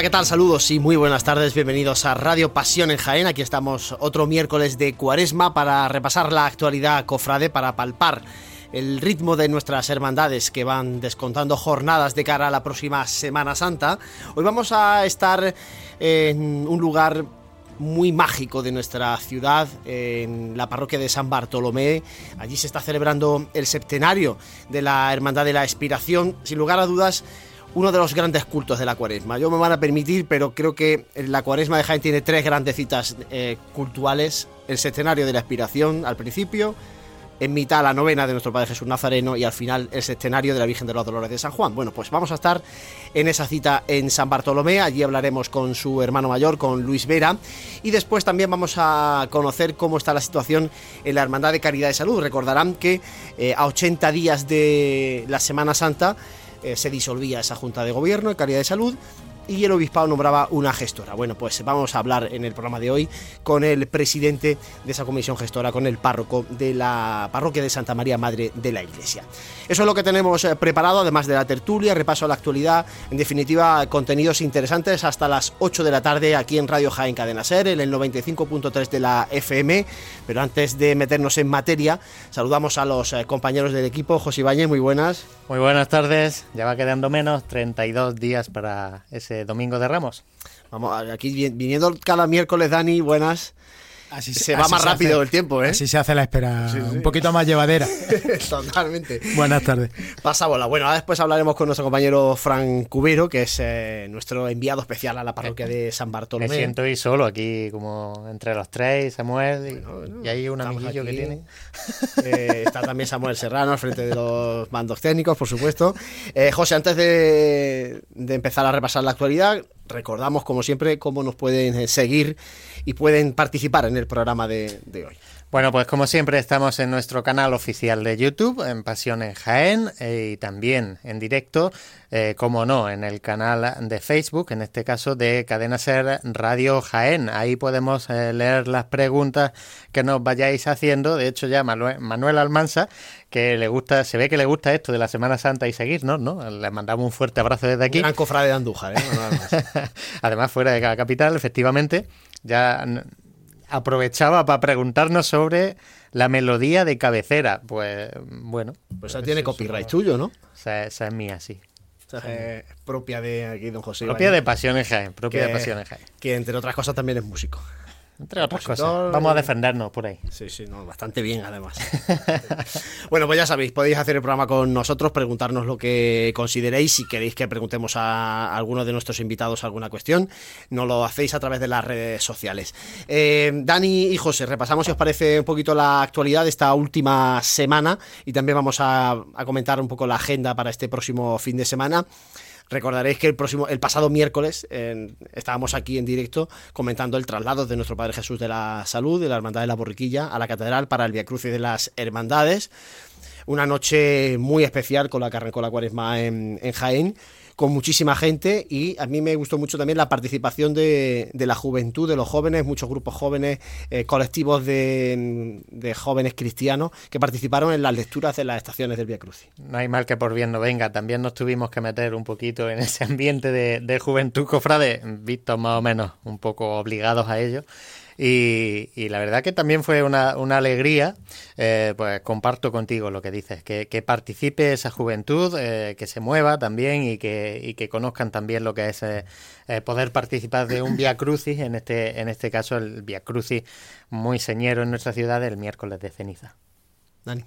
Hola, ¿qué tal? Saludos y muy buenas tardes. Bienvenidos a Radio Pasión en Jaén. Aquí estamos otro miércoles de Cuaresma para repasar la actualidad cofrade, para palpar el ritmo de nuestras hermandades que van descontando jornadas de cara a la próxima Semana Santa. Hoy vamos a estar en un lugar muy mágico de nuestra ciudad, en la parroquia de San Bartolomé. Allí se está celebrando el septenario de la Hermandad de la Expiración. Sin lugar a dudas, uno de los grandes cultos de la cuaresma. Yo me van a permitir, pero creo que la cuaresma de Jaén tiene tres grandes citas eh. El septenario de la expiración al principio, en mitad la novena de nuestro Padre Jesús Nazareno y al final el septenario de la Virgen de los Dolores de San Juan. Bueno, pues vamos a estar en esa cita en San Bartolomé, allí hablaremos con su hermano mayor, con Luis Vera, y después también vamos a conocer cómo está la situación en la Hermandad de Caridad de Salud. Recordarán que eh, a 80 días de la Semana Santa, eh, se disolvía esa Junta de Gobierno de Calidad de Salud y el obispado nombraba una gestora. Bueno, pues vamos a hablar en el programa de hoy con el presidente de esa comisión gestora, con el párroco de la parroquia de Santa María Madre de la Iglesia. Eso es lo que tenemos eh, preparado, además de la tertulia, repaso a la actualidad, en definitiva, contenidos interesantes hasta las 8 de la tarde aquí en Radio Jaén Cadena Ser, en el 95.3 de la FM. Pero antes de meternos en materia, saludamos a los eh, compañeros del equipo. José Ibañez, muy buenas. Muy buenas tardes, ya va quedando menos, 32 días para ese Domingo de Ramos. Vamos, aquí viniendo cada miércoles, Dani, buenas. Así se, va más rápido el tiempo, ¿eh? Así se hace la espera, un poquito más llevadera. Totalmente. Buenas tardes. Pasa bola. Bueno, ahora después hablaremos con nuestro compañero Fran Cubero, que es eh, nuestro enviado especial a la parroquia de San Bartolomé. Me siento ahí solo aquí, como entre los tres, Samuel, y, hay un amiguillo que tiene. Eh, está también Samuel Serrano al frente de los mandos técnicos, por supuesto. Eh, José, antes de, de empezar a repasar la actualidad, recordamos, como siempre, cómo nos pueden seguir y pueden participar en el programa de, hoy. Bueno, pues como siempre estamos en nuestro canal oficial de YouTube, en Pasiones Jaén, eh, y también en directo, eh, como no, en el canal de Facebook, en este caso de Cadena Ser Radio Jaén. Ahí podemos eh, leer las preguntas que nos vayáis haciendo. De hecho, ya Manuel, Almanza, que le gusta, se ve que le gusta esto de la Semana Santa y seguirnos, ¿no? Le mandamos un fuerte abrazo desde aquí. gran cofrade de Andújar, ¿eh? Además, fuera de cada capital, efectivamente ya aprovechaba para preguntarnos sobre la melodía de cabecera. Pues bueno. Pues esa tiene copyright tuyo, ¿no? Esa, es mía, sí. es propia de aquí, don José. Propia de Pasiones Jaén, propia de Pasiones Jaén. Que entre otras cosas también es músico. Entre otras cosas. Vamos a defendernos por ahí. Sí, sí, no, bastante bien además. bueno, pues ya sabéis, podéis hacer el programa con nosotros, preguntarnos lo que consideréis. Si queréis que preguntemos a alguno de nuestros invitados alguna cuestión, nos lo hacéis a través de las redes sociales. Eh, Dani y José, repasamos si os parece un poquito la actualidad de esta última semana y también vamos a, a comentar un poco la agenda para este próximo fin de semana. Recordaréis que el próximo, el pasado miércoles estábamos aquí en directo comentando el traslado de nuestro Padre Jesús de la Salud, de la Hermandad de la Borriquilla, a la Catedral para el Via Crucis de las Hermandades. Una noche muy especial con la que la cuaresma en Jaén con muchísima gente y a mí me gustó mucho también la participación de, la juventud, de los jóvenes, muchos grupos jóvenes, eh, colectivos de, jóvenes cristianos que participaron en las lecturas de las estaciones del Via Crucis. No hay mal que por bien no venga, también nos tuvimos que meter un poquito en ese ambiente de, de juventud cofrade, vistos más o menos un poco obligados a ello. Y, la verdad que también fue una, alegría, eh, pues comparto contigo lo que dices, que, participe esa juventud, eh, que se mueva también y que, que conozcan también lo que es eh, poder participar de un Via Crucis, en este, en este caso el Via Crucis muy señero en nuestra ciudad el miércoles de ceniza. Dani.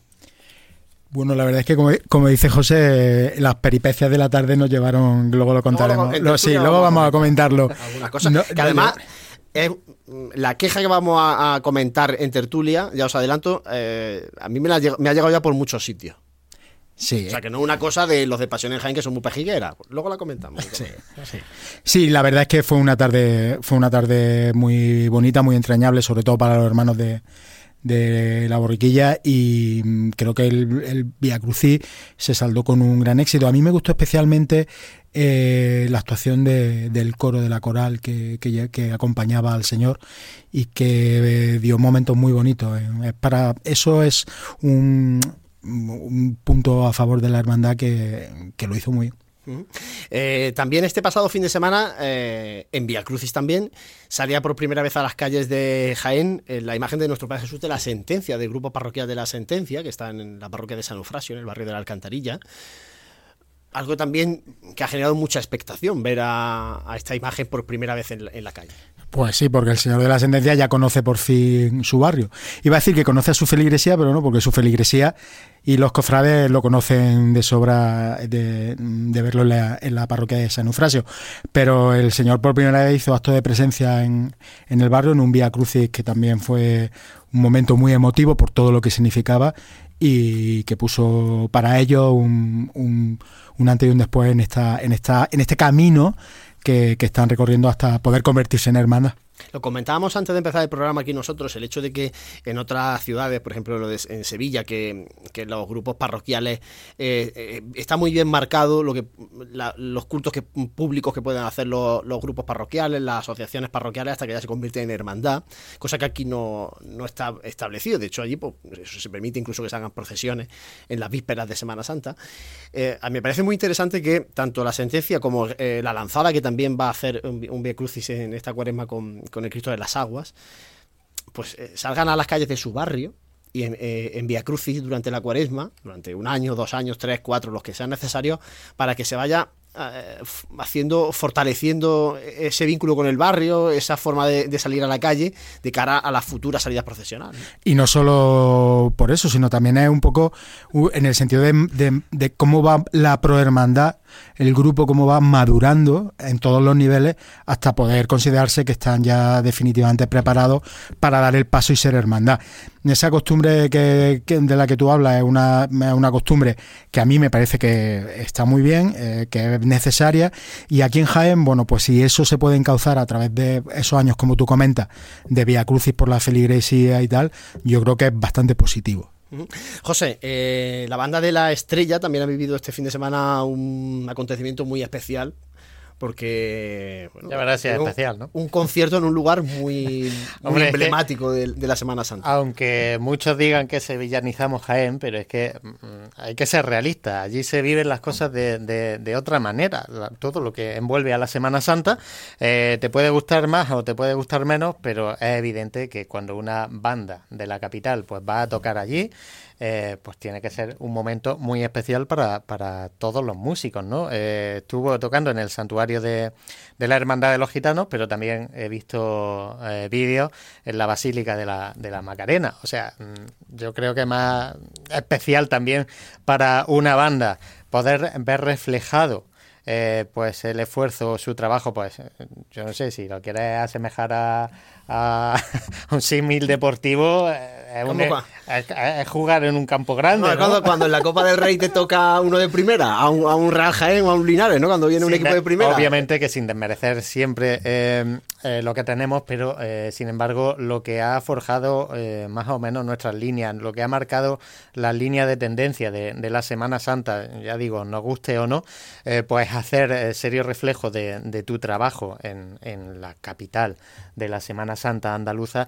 Bueno, la verdad es que como, dice José, las peripecias de la tarde nos llevaron, luego lo contaremos. sí, luego vamos a comentarlo. Algunas cosas. que además es la queja que vamos a, comentar en tertulia, ya os adelanto, eh, a mí me, ha llegado ya por muchos sitios. Sí. O sea, que no es una cosa de los de Pasión en Jaén que son muy pejigueras. Luego la comentamos. Sí, la verdad es que fue una tarde fue una tarde muy bonita, muy entrañable, sobre todo para los hermanos de, de la borriquilla y mm, creo que el, el Via Crucis se saldó con un gran éxito. A mí me gustó especialmente eh, la actuación del coro de la coral que, que, acompañaba al Señor y que eh, dio momentos muy bonitos. Eh. para, eso es un, un, punto a favor de la hermandad que, lo hizo muy Eh, también este pasado fin de semana, eh, en Vía Crucis también, salía por primera vez a las calles de Jaén eh, la imagen de nuestro Padre Jesús de la Sentencia, del grupo parroquial de la Sentencia, que está en la parroquia de San Eufrasio, en el barrio de la Alcantarilla. Algo también que ha generado mucha expectación ver a, esta imagen por primera vez en la calle. Pues sí, porque el señor de la sentencia ya conoce por fin su barrio. Iba a decir que conoce a su feligresía, pero no, porque su feligresía y los cofrades lo conocen de sobra de, verlo en la, parroquia de San Eufrasio. Pero el señor por primera vez hizo acto de presencia en, el barrio, en un Vía Crucis que también fue un momento muy emotivo por todo lo que significaba y que puso para ellos un, un, un antes y un después en, esta, en, esta, en este camino que, están recorriendo hasta poder convertirse en hermanas. Lo comentábamos antes de empezar el programa aquí nosotros, el hecho de que en otras ciudades, por ejemplo en Sevilla, que, los grupos parroquiales eh, eh, está muy bien marcado lo que los cultos que, públicos que pueden hacer los, grupos parroquiales, las asociaciones parroquiales, hasta que ya se convierten en hermandad, cosa que aquí no, está establecido. De hecho, allí pues, eso se permite incluso que se hagan procesiones en las vísperas de Semana Santa. Eh, a mí me parece muy interesante que tanto la sentencia como la lanzada, que también va a hacer un, un Via Crucis en esta cuaresma con con el Cristo de las Aguas, pues eh, salgan a las calles de su barrio y en, eh, Via Crucis durante la cuaresma, durante un año, dos años, tres, cuatro, los que sean necesarios, para que se vaya haciendo, fortaleciendo ese vínculo con el barrio, esa forma de, salir a la calle de cara a las futuras salidas profesionales. Y no solo por eso, sino también es un poco en el sentido de cómo va la prohermandad el grupo cómo va madurando en todos los niveles hasta poder considerarse que están ya definitivamente preparados para dar el paso y ser hermandad. Esa costumbre que, de la que tú hablas es una, una, costumbre que a mí me parece que está muy bien, eh, que es necesaria. Y aquí en Jaén, bueno, pues si eso se puede encauzar a través de esos años, como tú comentas, de Vía Crucis por la feligresía y tal, yo creo que es bastante positivo. José, eh, la banda de la estrella también ha vivido este fin de semana un acontecimiento muy especial porque bueno, ya especial, ¿no? Un concierto en un lugar muy, emblemático de, la Semana Santa. Aunque muchos digan que sevillanizamos Jaén, pero es que mm, hay que ser realistas. Allí se viven las cosas de, otra manera. Todo lo que envuelve a la Semana Santa eh, te puede gustar más o te puede gustar menos, pero es evidente que cuando una banda de la capital pues va a tocar allí, eh, pues tiene que ser un momento muy especial para, para todos los músicos, ¿no? Eh, estuvo tocando en el santuario de, la Hermandad de los Gitanos, pero también he visto eh, vídeos en la Basílica de la, de la Macarena. O sea, mm, yo creo que más especial también para una banda poder ver reflejado pues el esfuerzo, su trabajo, pues yo no sé si lo quieres asemejar a, a un símil deportivo es, jugar en un campo grande. Cuando, en la Copa del Rey te toca uno de primera, a un, a un Real Jaén o a un Linares, ¿no? Cuando viene un equipo de primera. Obviamente que sin desmerecer siempre eh, eh, lo que tenemos, pero eh, sin embargo lo que ha forjado más o menos nuestras líneas, lo que ha marcado la línea de tendencia de, la Semana Santa, ya digo, nos guste o no, pues hacer serio reflejo de, de tu trabajo en, en la capital de la Semana Santa andaluza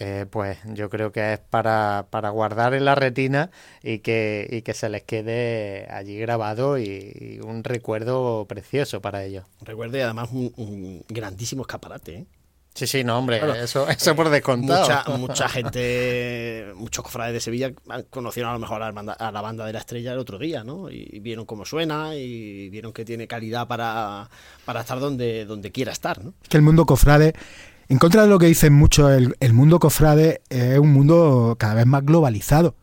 eh, pues yo creo que es para, para, guardar en la retina y que, y que se les quede allí grabado y, un recuerdo precioso para ellos. Un recuerdo y además un, grandísimo escaparate. ¿eh? Sí, sí, no, hombre, eso, eso por descontado. Mucha, mucha gente, muchos cofrades de Sevilla conocieron a lo mejor a la, banda, de la estrella el otro día, ¿no? Y, vieron cómo suena y vieron que tiene calidad para, para estar donde, donde quiera estar, ¿no? Que el mundo cofrade en contra de lo que dicen muchos, el, mundo cofrade es un mundo cada vez más globalizado.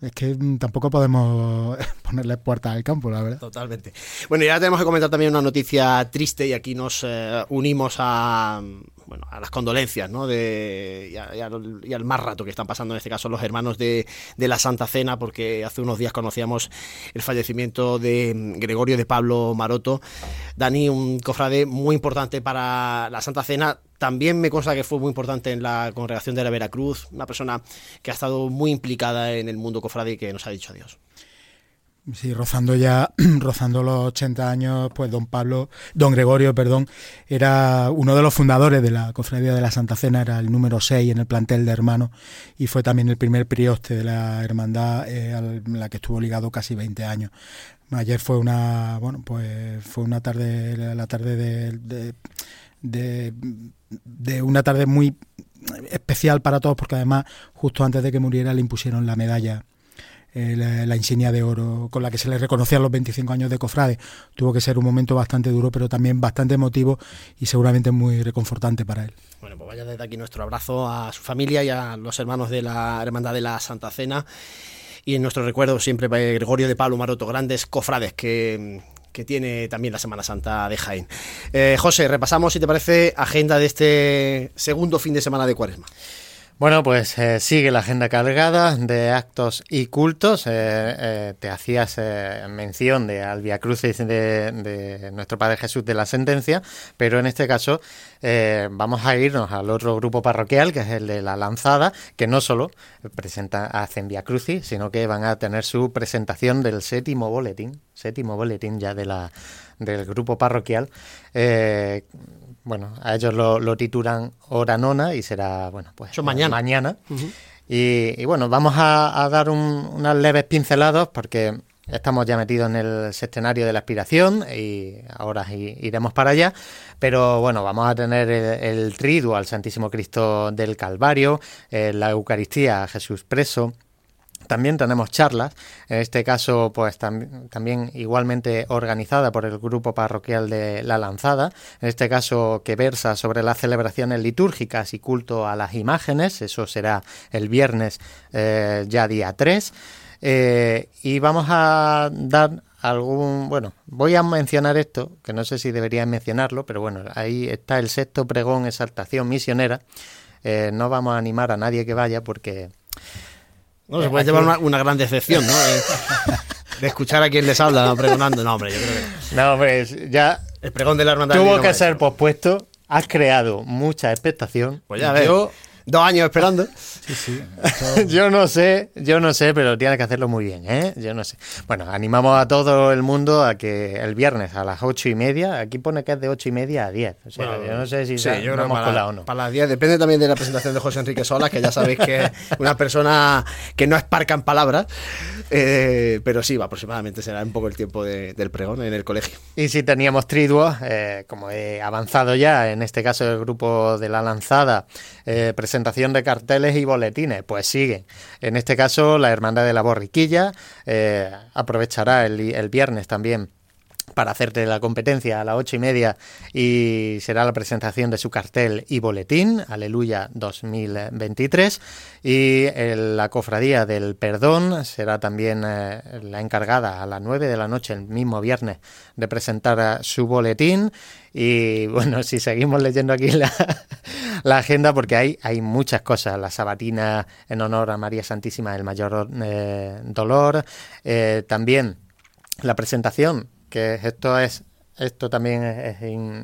Es que tampoco podemos ponerle puerta al campo, la verdad. Totalmente. Bueno, y ahora tenemos que comentar también una noticia triste y aquí nos eh, unimos a, bueno, a las condolencias ¿no? de, y, al, más rato que están pasando en este caso los hermanos de, de, la Santa Cena, porque hace unos días conocíamos el fallecimiento de mm, Gregorio de Pablo Maroto. Dani, un cofrade muy importante para la Santa Cena. También me consta que fue muy importante en la congregación de la Veracruz, una persona que ha estado muy implicada en el mundo cofrade y que nos ha dicho adiós. Sí, rozando ya, rozando los 80 años, pues don Pablo, don Gregorio, perdón, era uno de los fundadores de la Cofradía de la Santa Cena, era el número 6 en el plantel de hermanos y fue también el primer prioste de la hermandad eh, a la que estuvo ligado casi 20 años. Ayer fue una, bueno, pues fue una tarde, la tarde de, de, de, una tarde muy especial para todos porque además justo antes de que muriera le impusieron la medalla eh, la, insignia de oro con la que se le reconocían los 25 años de cofrade. Tuvo que ser un momento bastante duro, pero también bastante emotivo y seguramente muy reconfortante para él. Bueno, pues vaya desde aquí nuestro abrazo a su familia y a los hermanos de la Hermandad de la Santa Cena. Y en nuestro recuerdo siempre Gregorio de Pablo Maroto, grandes cofrades que, tiene también la Semana Santa de Jaén. Eh, José, repasamos, si te parece, agenda de este segundo fin de semana de Cuaresma. Bueno, pues eh, sigue la agenda cargada de actos y cultos. Eh, eh, te hacías mención de Albia Crucis de, de, nuestro Padre Jesús de la Sentencia, pero en este caso vamos a irnos al otro grupo parroquial, que es el de la Lanzada, que no solo presenta, hacen Via Crucis, sino que van a tener su presentación del séptimo boletín, séptimo boletín ya de la, del grupo parroquial bueno, a ellos lo, titulan Hora Nona y será, bueno, pues mañana. mañana. y, bueno, vamos a, dar unas leves pinceladas porque estamos ya metidos en el escenario de la aspiración y ahora iremos para allá. Pero bueno, vamos a tener el, triduo al Santísimo Cristo del Calvario, eh, la Eucaristía a Jesús preso, también tenemos charlas, en este caso pues también igualmente organizada por el grupo parroquial de La Lanzada, en este caso que versa sobre las celebraciones litúrgicas y culto a las imágenes, eso será el viernes eh, ya día 3, eh, y vamos a dar algún, bueno, voy a mencionar esto, que no sé si debería mencionarlo, pero bueno, ahí está el sexto pregón exaltación misionera, eh, no vamos a animar a nadie que vaya porque no, se puede llevar una, gran decepción, ¿no? Eh, de escuchar a quien les habla pregonando. No, hombre, yo creo que. No, pues ya. El pregón de la hermandad. Tuvo que ser pospuesto. Has creado mucha expectación. Pues ya ves. Yo Dos años esperando. Sí, sí. yo no sé, yo no sé, pero tiene que hacerlo muy bien, ¿eh? Yo no sé. Bueno, animamos a todo el mundo a que el viernes a las ocho y media, aquí pone que es de ocho y media a diez. O sea, yo no sé si sí, yo para, o no. Para las diez, depende también de la presentación de José Enrique Solas, que ya sabéis que es una persona que no es parca en palabras, eh, pero sí, aproximadamente será un poco el tiempo del pregón en el colegio. Y si teníamos triduos, eh, como he avanzado ya, en este caso el grupo de la lanzada, eh, presentación de carteles y boletines, pues sigue. En este caso, la Hermandad de la Borriquilla eh, aprovechará el viernes también para hacerte la competencia a las ocho y media y será la presentación de su cartel y boletín, Aleluya 2023. Y la cofradía del perdón será también eh, la encargada a las nueve de la noche, el mismo viernes, de presentar eh, su boletín. Y bueno, si seguimos leyendo aquí la, agenda, porque hay, hay muchas cosas, la sabatina en honor a María Santísima del Mayor eh, Dolor, también la presentación que esto es esto también es,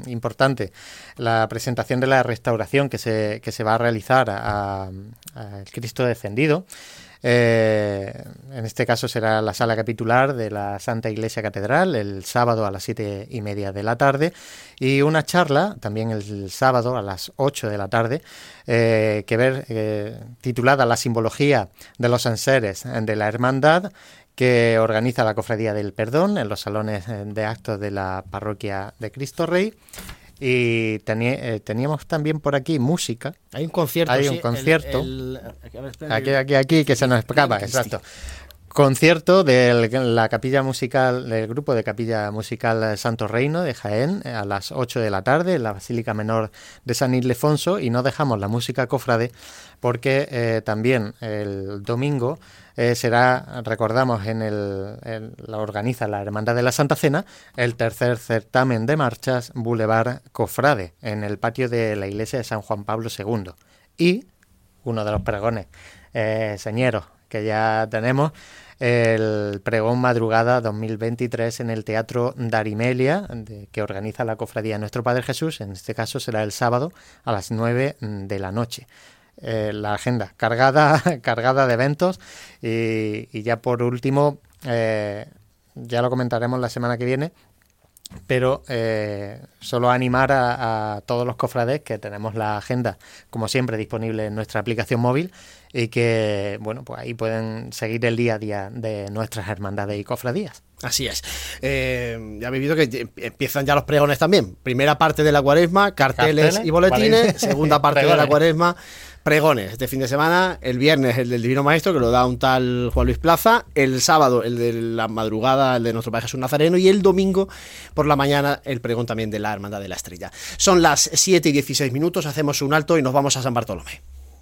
importante, la presentación de la restauración que se, que se va a realizar al Cristo descendido. Eh, en este caso será la sala capitular de la Santa Iglesia Catedral el sábado a las siete y media de la tarde y una charla también el sábado a las ocho de la tarde eh, que ver eh, titulada La simbología de los enseres de la hermandad que organiza la Cofradía del Perdón en los salones eh, de actos de la parroquia de Cristo Rey. Y eh, teníamos también por aquí música. Hay un concierto. Hay un concierto. aquí, aquí, aquí, que se nos escapa, exacto. Concierto de la capilla musical, del grupo de capilla musical Santo Reino de Jaén a las 8 de la tarde en la Basílica Menor de San Ildefonso y no dejamos la música cofrade porque eh, también el domingo eh, será, recordamos, en el, la organiza la Hermandad de la Santa Cena, el tercer certamen de marchas Boulevard Cofrade, en el patio de la iglesia de San Juan Pablo II. Y uno de los pregones eh, que ya tenemos, el pregón madrugada 2023 en el Teatro Darimelia, que organiza la Cofradía Nuestro Padre Jesús, en este caso será el sábado a las 9 de la noche. Eh, la agenda cargada, cargada de eventos y, ya por último, eh, ya lo comentaremos la semana que viene, pero eh, solo animar a, todos los cofrades que tenemos la agenda, como siempre, disponible en nuestra aplicación móvil y que, bueno, pues ahí pueden seguir el día a día de nuestras hermandades y cofradías. Así es. Eh, ya habéis visto que empiezan ya los pregones también. Primera parte de la cuaresma, carteles, y boletines. Segunda parte de la cuaresma, pregones. Este fin de semana, el viernes el del Divino Maestro, que lo da un tal Juan Luis Plaza. El sábado el de la madrugada, el de nuestro Padre Jesús Nazareno. Y el domingo por la mañana, el pregón también de la Hermandad de la Estrella. Son las 7 y 16 minutos, hacemos un alto y nos vamos a San Bartolomé.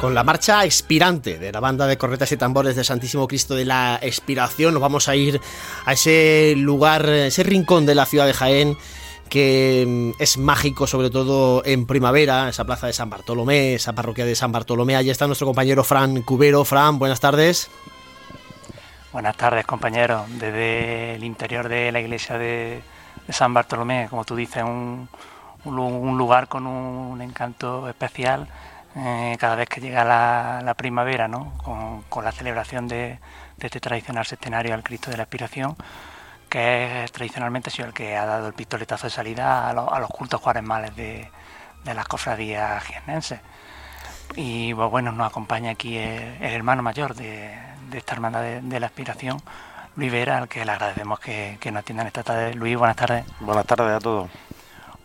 Con la marcha expirante de la banda de corretas y tambores de Santísimo Cristo de la Expiración, nos vamos a ir a ese lugar, ese rincón de la ciudad de Jaén que mm, es mágico sobre todo en primavera, esa plaza de San Bartolomé, esa parroquia de San Bartolomé. Allí está nuestro compañero Fran Cubero. Fran, buenas tardes. Buenas tardes, compañeros. Desde el interior de la iglesia de, San Bartolomé, como tú dices, un, lugar con un encanto especial eh, cada vez que llega la, primavera, ¿no? con, la celebración de, este tradicional centenario al Cristo de la Aspiración, que es, tradicionalmente ha sido el que ha dado el pistoletazo de salida a, los cultos cuaresmales de, las cofradías jiennenses. Y pues, bueno, nos acompaña aquí el, hermano mayor de, esta hermandad de, la Aspiración, Luis Vera, al que le agradecemos que, nos atienda en esta tarde. Luis, buenas tardes. Buenas tardes a todos.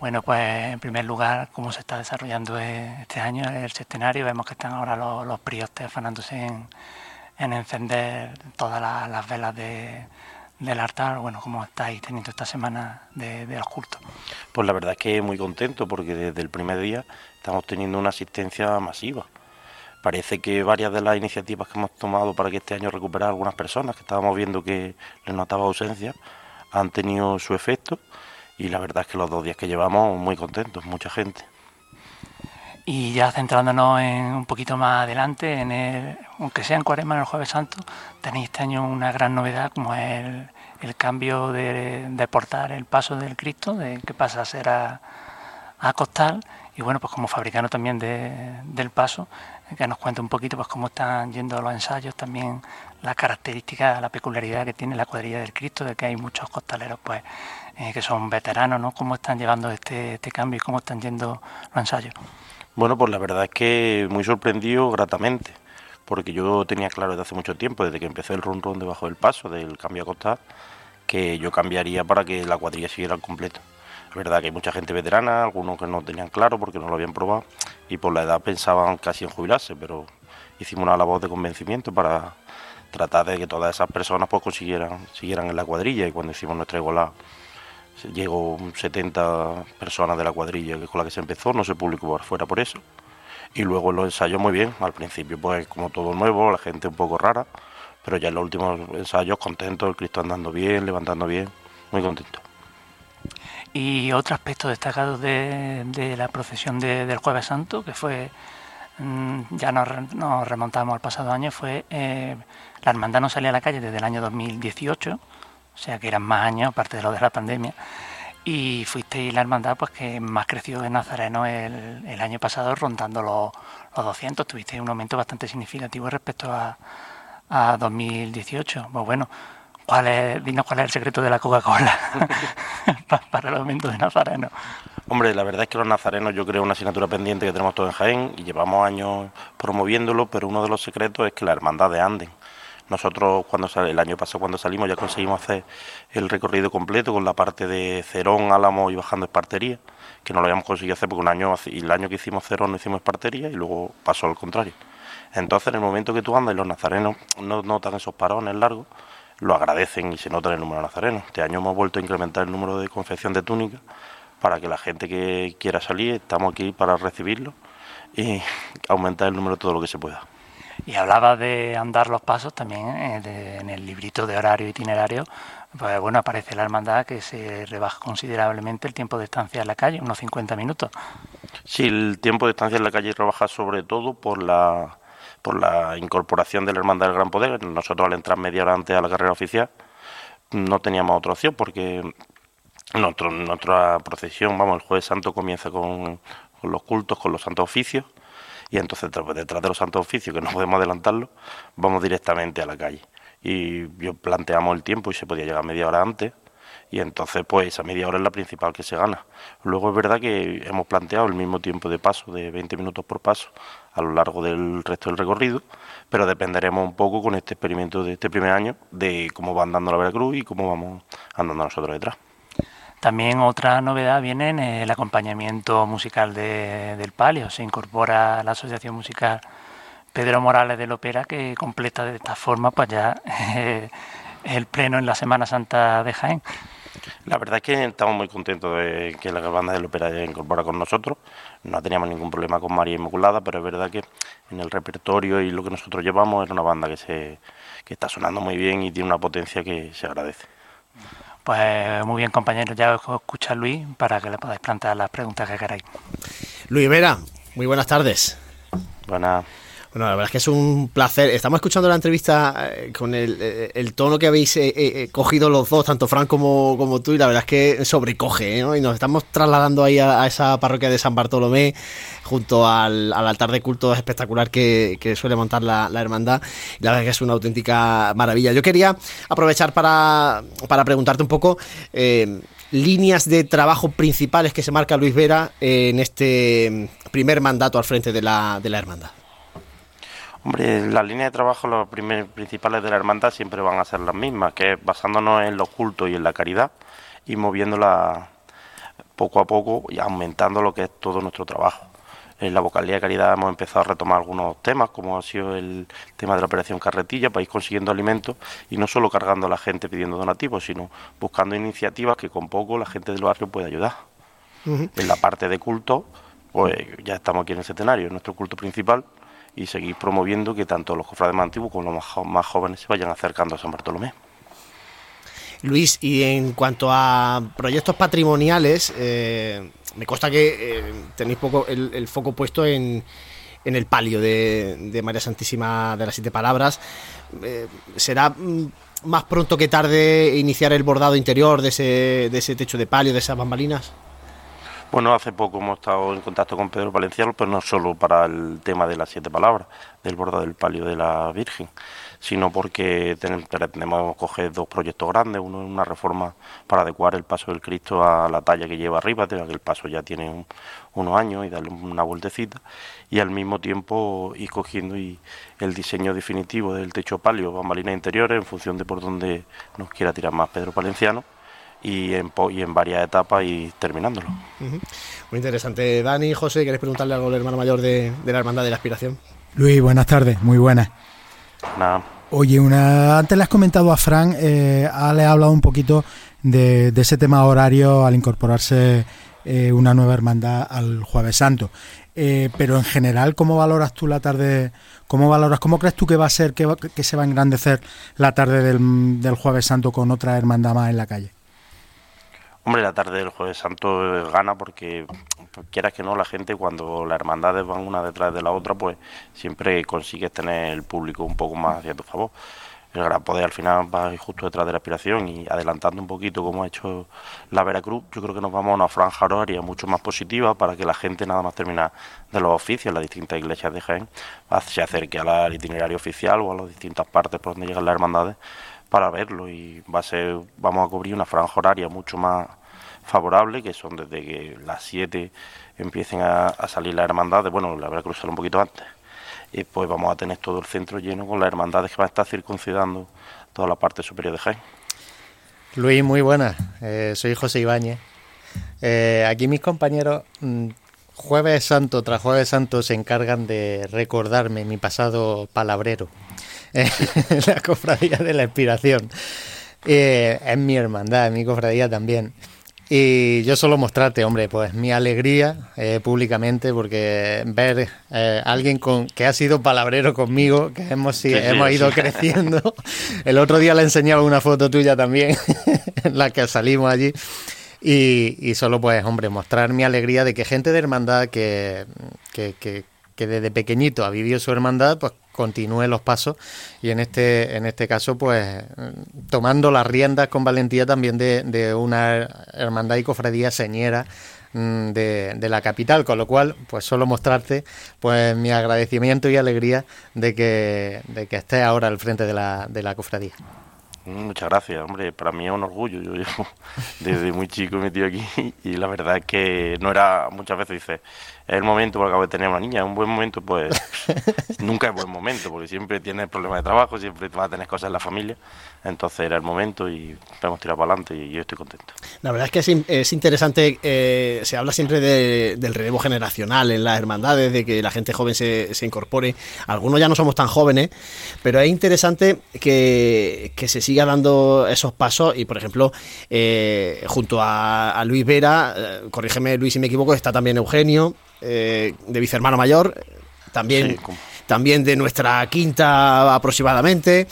Bueno, pues en primer lugar, cómo se está desarrollando este año el centenario. Vemos que están ahora los, los priostes afanándose en, encender todas las, velas del altar. Bueno, ¿cómo estáis teniendo esta semana de, de los cultos? Pues la verdad es que muy contento porque desde el primer día estamos teniendo una asistencia masiva. Parece que varias de las iniciativas que hemos tomado para que este año recuperar algunas personas que estábamos viendo que les notaba ausencia han tenido su efecto y la verdad es que los dos días que llevamos muy contentos, mucha gente. Y ya centrándonos en un poquito más adelante, en el, aunque sea en Cuaresma, en el Jueves Santo, tenéis este año una gran novedad como es el, cambio de, portar el paso del Cristo, de que pasa a ser a, costal, y bueno, pues como fabricano también del paso, que nos cuente un poquito pues cómo están yendo los ensayos, también la característica, la peculiaridad que tiene la cuadrilla del Cristo, de que hay muchos costaleros pues eh, que son veteranos, ¿no? ¿Cómo están llevando este, este cambio y cómo están yendo los ensayos? Bueno, pues la verdad es que muy sorprendido gratamente, porque yo tenía claro desde hace mucho tiempo, desde que empecé el run run debajo del paso, del cambio a costar, que yo cambiaría para que la cuadrilla siguiera al completo. Es verdad que hay mucha gente veterana, algunos que no tenían claro porque no lo habían probado y por la edad pensaban casi en jubilarse, pero hicimos una labor de convencimiento para tratar de que todas esas personas pues consiguieran, siguieran en la cuadrilla y cuando hicimos nuestra igualdad llegó 70 personas de la cuadrilla con la que se empezó, no se publicó por fuera por eso. Y luego los ensayos muy bien, al principio pues como todo nuevo, la gente un poco rara, pero ya en los últimos ensayos contento, el Cristo andando bien, levantando bien, muy contento. Y otro aspecto destacado de, la procesión del Jueves Santo, que fue, mm, ya nos, nos, remontamos al pasado año, fue eh, la hermandad no salía a la calle desde el año 2018 o sea que eran más años, aparte de lo de la pandemia. Y fuisteis la hermandad pues que más creció de Nazareno el, año pasado, rondando los, los 200. Tuvisteis un aumento bastante significativo respecto a, a 2018. Pues bueno, ¿cuál dinos cuál es el secreto de la Coca-Cola para el aumento de Nazareno. Hombre, la verdad es que los nazarenos yo creo una asignatura pendiente que tenemos todos en Jaén y llevamos años promoviéndolo, pero uno de los secretos es que la hermandad de Anden nosotros cuando el año pasado cuando salimos ya conseguimos hacer el recorrido completo con la parte de Cerón, Álamo y bajando Espartería, que no lo habíamos conseguido hacer porque un año y el año que hicimos Cerón no hicimos Espartería y luego pasó al contrario. Entonces en el momento que tú andas y los nazarenos no notan esos parones largos, lo agradecen y se nota el número de nazarenos. Este año hemos vuelto a incrementar el número de confección de túnicas para que la gente que quiera salir, estamos aquí para recibirlo y aumentar el número todo lo que se pueda. Y hablaba de andar los pasos también eh, en el librito de horario itinerario. Pues bueno, aparece la hermandad que se rebaja considerablemente el tiempo de estancia en la calle, unos 50 minutos. Sí, el tiempo de estancia en la calle rebaja sobre todo por la, por la incorporación de la hermandad del Gran Poder. Nosotros al entrar media hora antes a la carrera oficial no teníamos otra opción porque nuestra procesión, vamos, el jueves santo comienza con, con los cultos, con los santos oficios y entonces detrás de los santos oficios, que no podemos adelantarlo, vamos directamente a la calle. Y yo planteamos el tiempo y se podía llegar media hora antes, y entonces pues esa media hora es la principal que se gana. Luego es verdad que hemos planteado el mismo tiempo de paso, de 20 minutos por paso, a lo largo del resto del recorrido, pero dependeremos un poco con este experimento de este primer año de cómo va andando la Veracruz y cómo vamos andando nosotros detrás. También otra novedad viene en el acompañamiento musical del palio. Se incorpora la Asociación Musical Pedro Morales del Opera que completa de esta forma pues ya eh, el pleno en la Semana Santa de Jaén. La verdad es que estamos muy contentos de que la banda del Opera haya incorpora con nosotros. No teníamos ningún problema con María Inmaculada, pero es verdad que en el repertorio y lo que nosotros llevamos es una banda que, se, que está sonando muy bien y tiene una potencia que se agradece. Pues muy bien, compañeros, ya os escucha Luis para que le podáis plantear las preguntas que queráis. Luis Vera, muy buenas tardes. Buenas. Bueno, la verdad es que es un placer. Estamos escuchando la entrevista eh, con el, eh, tono que habéis eh, cogido los dos, tanto Fran como, tú, y la verdad es que sobrecoge, ¿no? Y nos estamos trasladando ahí a, esa parroquia de San Bartolomé, junto al, altar de culto espectacular que, suele montar la, hermandad. La verdad es que es una auténtica maravilla. Yo quería aprovechar para, para preguntarte un poco líneas de trabajo principales que se marca Luis Vera en este primer mandato al frente de la, de la hermandad. Hombre, las líneas de trabajo, los principales de la hermandad siempre van a ser las mismas, que es basándonos en lo oculto y en la caridad y moviéndola poco a poco y aumentando lo que es todo nuestro trabajo. En la vocalía de caridad hemos empezado a retomar algunos temas, como ha sido el tema de la operación carretilla, para ir consiguiendo alimentos y no solo cargando a la gente pidiendo donativos, sino buscando iniciativas que con poco la gente del barrio pueda ayudar. En la parte de culto, pues ya estamos aquí en el centenario, nuestro culto principal, y seguir promoviendo que tanto los cofrades más antiguos como los más, jóvenes se vayan acercando a San Bartolomé. Luis, y en cuanto a proyectos patrimoniales, eh, me consta que eh, tenéis poco el, foco puesto en, en el palio de, María Santísima de las Siete Palabras. Eh, ¿Será mm, más pronto que tarde iniciar el bordado interior de ese, de ese techo de palio, de esas bambalinas? Bueno, hace poco hemos estado en contacto con Pedro Valenciano, pero no solo para el tema de las siete palabras, del bordado del palio de la Virgen, sino porque tenemos coger dos proyectos grandes, uno es una reforma para adecuar el paso del Cristo a la talla que lleva arriba, que el paso ya tiene unos años y darle una vueltecita, y al mismo tiempo ir cogiendo y el diseño definitivo del techo palio, bambalinas interiores, en función de por dónde nos quiera tirar más Pedro Valenciano y en, y en varias etapas y terminándolo. Muy interesante. Dani, José, ¿queréis preguntarle algo al hermano mayor de, la Hermandad de la Aspiración? Luis, buenas tardes, muy buenas. Nada. Oye, una, antes le has comentado a Fran, eh, le ha hablado un poquito de, ese tema horario al incorporarse eh, una nueva hermandad al Jueves Santo. Eh, pero en general, ¿cómo valoras tú la tarde? ¿Cómo valoras? ¿Cómo crees tú que va a ser, que, que se va a engrandecer la tarde del, del Jueves Santo con otra hermandad más en la calle? Hombre, la tarde del Jueves Santo gana porque, quieras que no, la gente cuando las hermandades van una detrás de la otra, pues siempre consigues tener el público un poco más hacia tu favor. El Gran Poder al final va justo detrás de la aspiración y adelantando un poquito como ha hecho la Veracruz, yo creo que nos vamos a una franja horaria mucho más positiva para que la gente nada más termina de los oficios, las distintas iglesias de Jaén, se acerque al itinerario oficial o a las distintas partes por donde llegan las hermandades para verlo y va a ser, vamos a cubrir una franja horaria mucho más favorable, que son desde que las 7 empiecen a, salir las hermandades, bueno, la verdad cruzar un poquito antes, y pues vamos a tener todo el centro lleno con las hermandades que van a estar circuncidando toda la parte superior de Jaén. Luis, muy buenas, eh, soy José Ibáñez. Eh, aquí mis compañeros mm, jueves santo tras jueves santo se encargan de recordarme mi pasado palabrero la cofradía de la inspiración. Eh, es mi hermandad, mi cofradía también. Y yo solo mostrarte, hombre, pues mi alegría eh, públicamente, porque ver eh, alguien con, que ha sido palabrero conmigo, que hemos, hemos ido creciendo. El otro día le enseñaba una foto tuya también, en la que salimos allí. Y, y, solo, pues, hombre, mostrar mi alegría de que gente de hermandad que, que, que, que desde pequeñito ha vivido su hermandad, pues continúe los pasos y en este en este caso pues tomando las riendas con valentía también de, una hermandad y cofradía señera mm, de, la capital, con lo cual, pues solo mostrarte pues mi agradecimiento y alegría de que, de que estés ahora al frente de la, de la cofradía. Muchas gracias, hombre, para mí es un orgullo. Yo llevo desde muy chico metido aquí y la verdad es que no era, muchas veces dice, es el momento porque acabo de tener una niña, un buen momento, pues nunca es buen momento, porque siempre tienes problemas de trabajo, siempre vas a tener cosas en la familia, entonces era el momento y hemos tirado para adelante y yo estoy contento. La verdad es que es, interesante, eh, se habla siempre del relevo generacional en las hermandades, de que la gente joven se, se, incorpore, algunos ya no somos tan jóvenes, pero es interesante que, que se siga dando esos pasos y, por ejemplo, eh, junto a, a, Luis Vera, eh, corrígeme Luis si me equivoco, está también Eugenio, eh, de vicehermano mayor, también, también de nuestra quinta aproximadamente.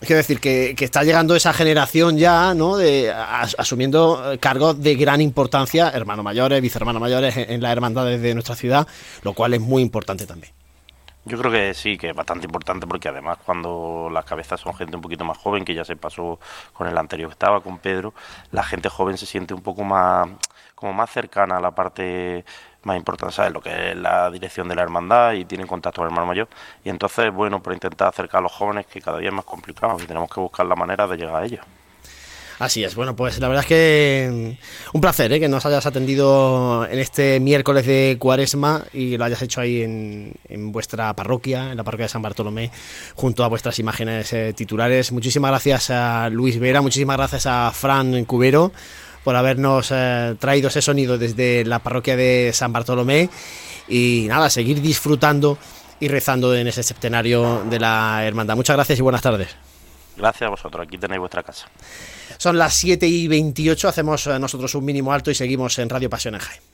Quiero decir que, está llegando esa generación ya, ¿no? De, asumiendo cargos de gran importancia, hermanos mayores, vicehermanos mayores en, en las hermandades de nuestra ciudad, lo cual es muy importante también. Yo creo que sí, que es bastante importante porque además cuando las cabezas son gente un poquito más joven, que ya se pasó con el anterior que estaba, con Pedro, la gente joven se siente un poco más, como más cercana a la parte más importante, ¿sabes? Lo que es la dirección de la hermandad y tienen contacto con el hermano mayor. Y entonces, bueno, por intentar acercar a los jóvenes, que cada día es más complicado y tenemos que buscar la manera de llegar a ellos. Así es, bueno, pues la verdad es que mm, un placer ¿eh? que nos hayas atendido en este miércoles de cuaresma y lo hayas hecho ahí en, en vuestra parroquia, en la parroquia de San Bartolomé, junto a vuestras imágenes eh, titulares. Muchísimas gracias a Luis Vera, muchísimas gracias a Fran Cubero por habernos eh, traído ese sonido desde la parroquia de San Bartolomé y nada, seguir disfrutando y rezando en ese septenario de la hermandad. Muchas gracias y buenas tardes. Gracias a vosotros, aquí tenéis vuestra casa. Son las 7 y 28, hacemos eh, nosotros un mínimo alto y seguimos en Radio Pasión en Jaime.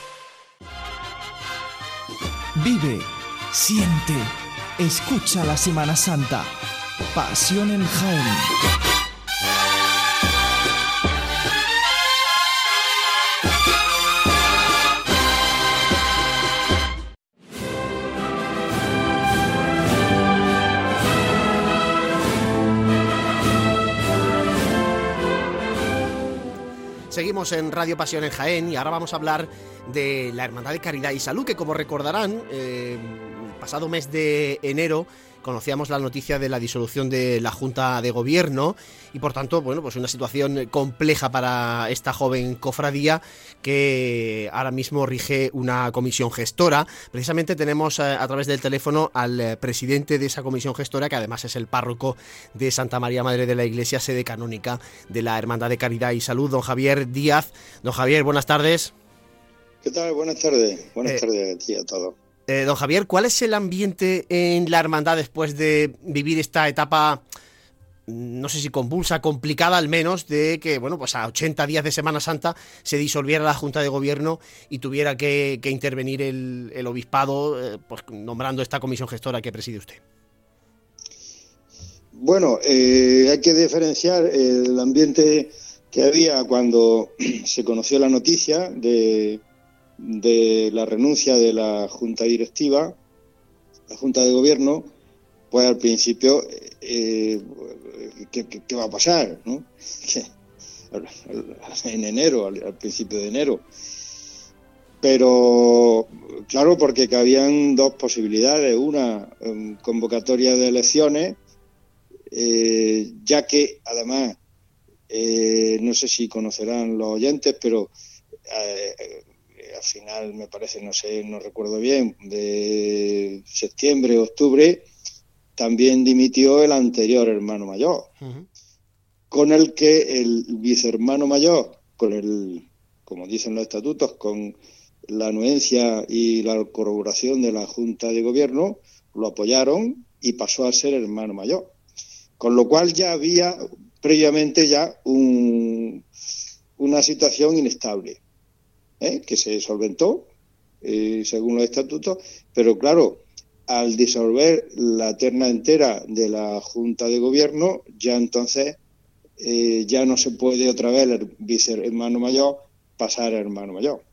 Vive, siente, escucha la Semana Santa. Pasión en Jaén. Seguimos en Radio Pasión en Jaén y ahora vamos a hablar de la Hermandad de Caridad y Salud, que como recordarán, eh, el pasado mes de enero conocíamos la noticia de la disolución de la Junta de Gobierno y por tanto, bueno, pues una situación compleja para esta joven cofradía que ahora mismo rige una comisión gestora. Precisamente tenemos eh, a través del teléfono al eh, presidente de esa comisión gestora, que además es el párroco de Santa María Madre de la Iglesia, sede canónica de la Hermandad de Caridad y Salud, don Javier Díaz. Don Javier, buenas tardes. ¿Qué tal? Buenas tardes. Buenas tardes a ti a todos. Eh, don Javier, ¿cuál es el ambiente en la hermandad después de vivir esta etapa, no sé si convulsa, complicada al menos, de que, bueno, pues a 80 días de Semana Santa se disolviera la Junta de Gobierno y tuviera que, que intervenir el, el obispado, eh, pues nombrando esta comisión gestora que preside usted? Bueno, eh, hay que diferenciar el ambiente que había cuando se conoció la noticia de de la renuncia de la Junta Directiva, la Junta de Gobierno, pues al principio, eh, ¿qué, va a pasar? ¿no? en enero, al, principio de enero. Pero, claro, porque cabían dos posibilidades. Una, um, convocatoria de elecciones, eh, ya que además eh, no sé si conocerán los oyentes, pero al final me parece, no sé, no recuerdo bien, de septiembre, octubre, también dimitió el anterior hermano mayor, con el que el vicehermano mayor, con el, como dicen los estatutos, con la anuencia y la corroboración de la Junta de Gobierno, lo apoyaron y pasó a ser hermano mayor. Con lo cual ya había previamente ya un, una situación inestable, ¿eh? que se solventó eh, según los estatutos, pero claro, al disolver la terna entera de la Junta de Gobierno, ya entonces eh, ya no se puede otra vez el vice hermano mayor pasar a hermano mayor.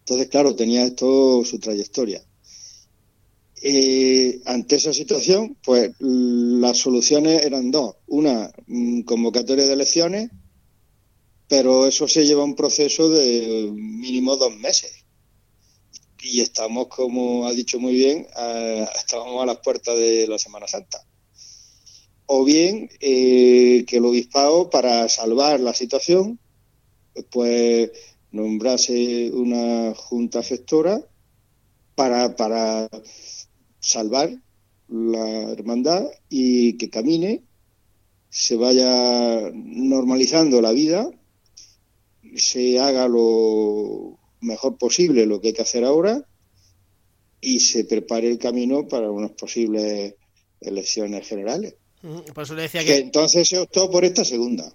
Entonces, claro, tenía esto su trayectoria. Ante esa situación, pues las soluciones eran dos. Una, mm, convocatoria de elecciones, pero eso se lleva un proceso de mínimo dos meses y estamos, como ha dicho muy bien, a, estábamos a las puertas de la Semana Santa. O bien eh, que el obispado, para salvar la situación, pues nombrase una junta gestora para, para salvar la hermandad y que camine, se vaya normalizando la vida, se haga lo mejor posible lo que hay que hacer ahora y se prepare el camino para unas posibles elecciones generales. Por eso le decía que... entonces se optó por esta segunda.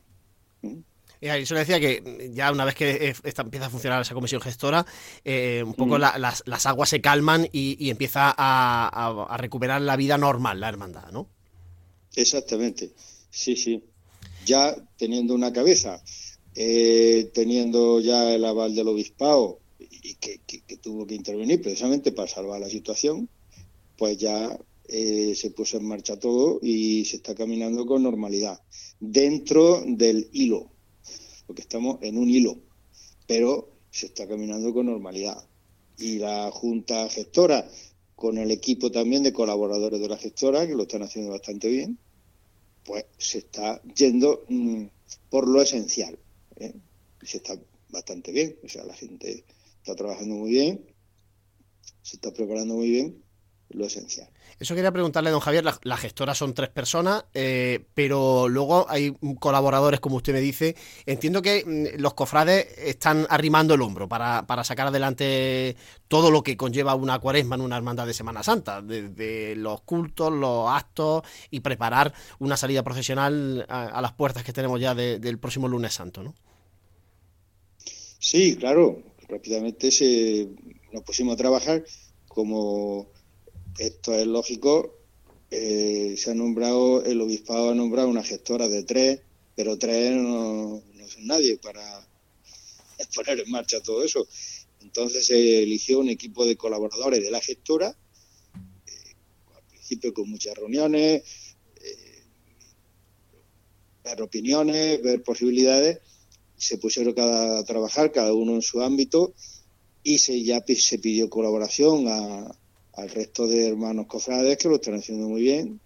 Y eso le decía que ya una vez que esta empieza a funcionar esa comisión gestora, eh, un poco las, las, aguas se calman y, empieza a, a, recuperar la vida normal, la hermandad, ¿no? Exactamente, sí, sí. Ya teniendo una cabeza eh, teniendo ya el aval del obispado y que, tuvo que intervenir precisamente para salvar la situación, pues ya eh, se puso en marcha todo y se está caminando con normalidad, dentro del hilo, porque estamos en un hilo, pero se está caminando con normalidad. Y la Junta Gestora, con el equipo también de colaboradores de la gestora, que lo están haciendo bastante bien, pues se está yendo mm, por lo esencial, ¿eh? se está bastante bien, o sea, la gente está trabajando muy bien, se está preparando muy bien, lo esencial. Eso quería preguntarle, don Javier, la, gestora son tres personas, eh, pero luego hay colaboradores, como usted me dice. Entiendo que mm, los cofrades están arrimando el hombro para, sacar adelante todo lo que conlleva una cuaresma en una hermandad de Semana Santa, desde los cultos, los actos y preparar una salida profesional a, las puertas que tenemos ya del próximo lunes santo, ¿no? Sí, claro, rápidamente se, nos pusimos a trabajar como esto es lógico, eh, se ha nombrado, el obispado ha nombrado una gestora de tres, pero tres no, son nadie para poner en marcha todo eso. Entonces se eligió un equipo de colaboradores de la gestora, eh, al principio con muchas reuniones, eh, ver opiniones, ver posibilidades, se pusieron cada, a trabajar, cada uno en su ámbito, y se ya se pidió colaboración a, al resto de hermanos cofrades que lo están haciendo muy bien.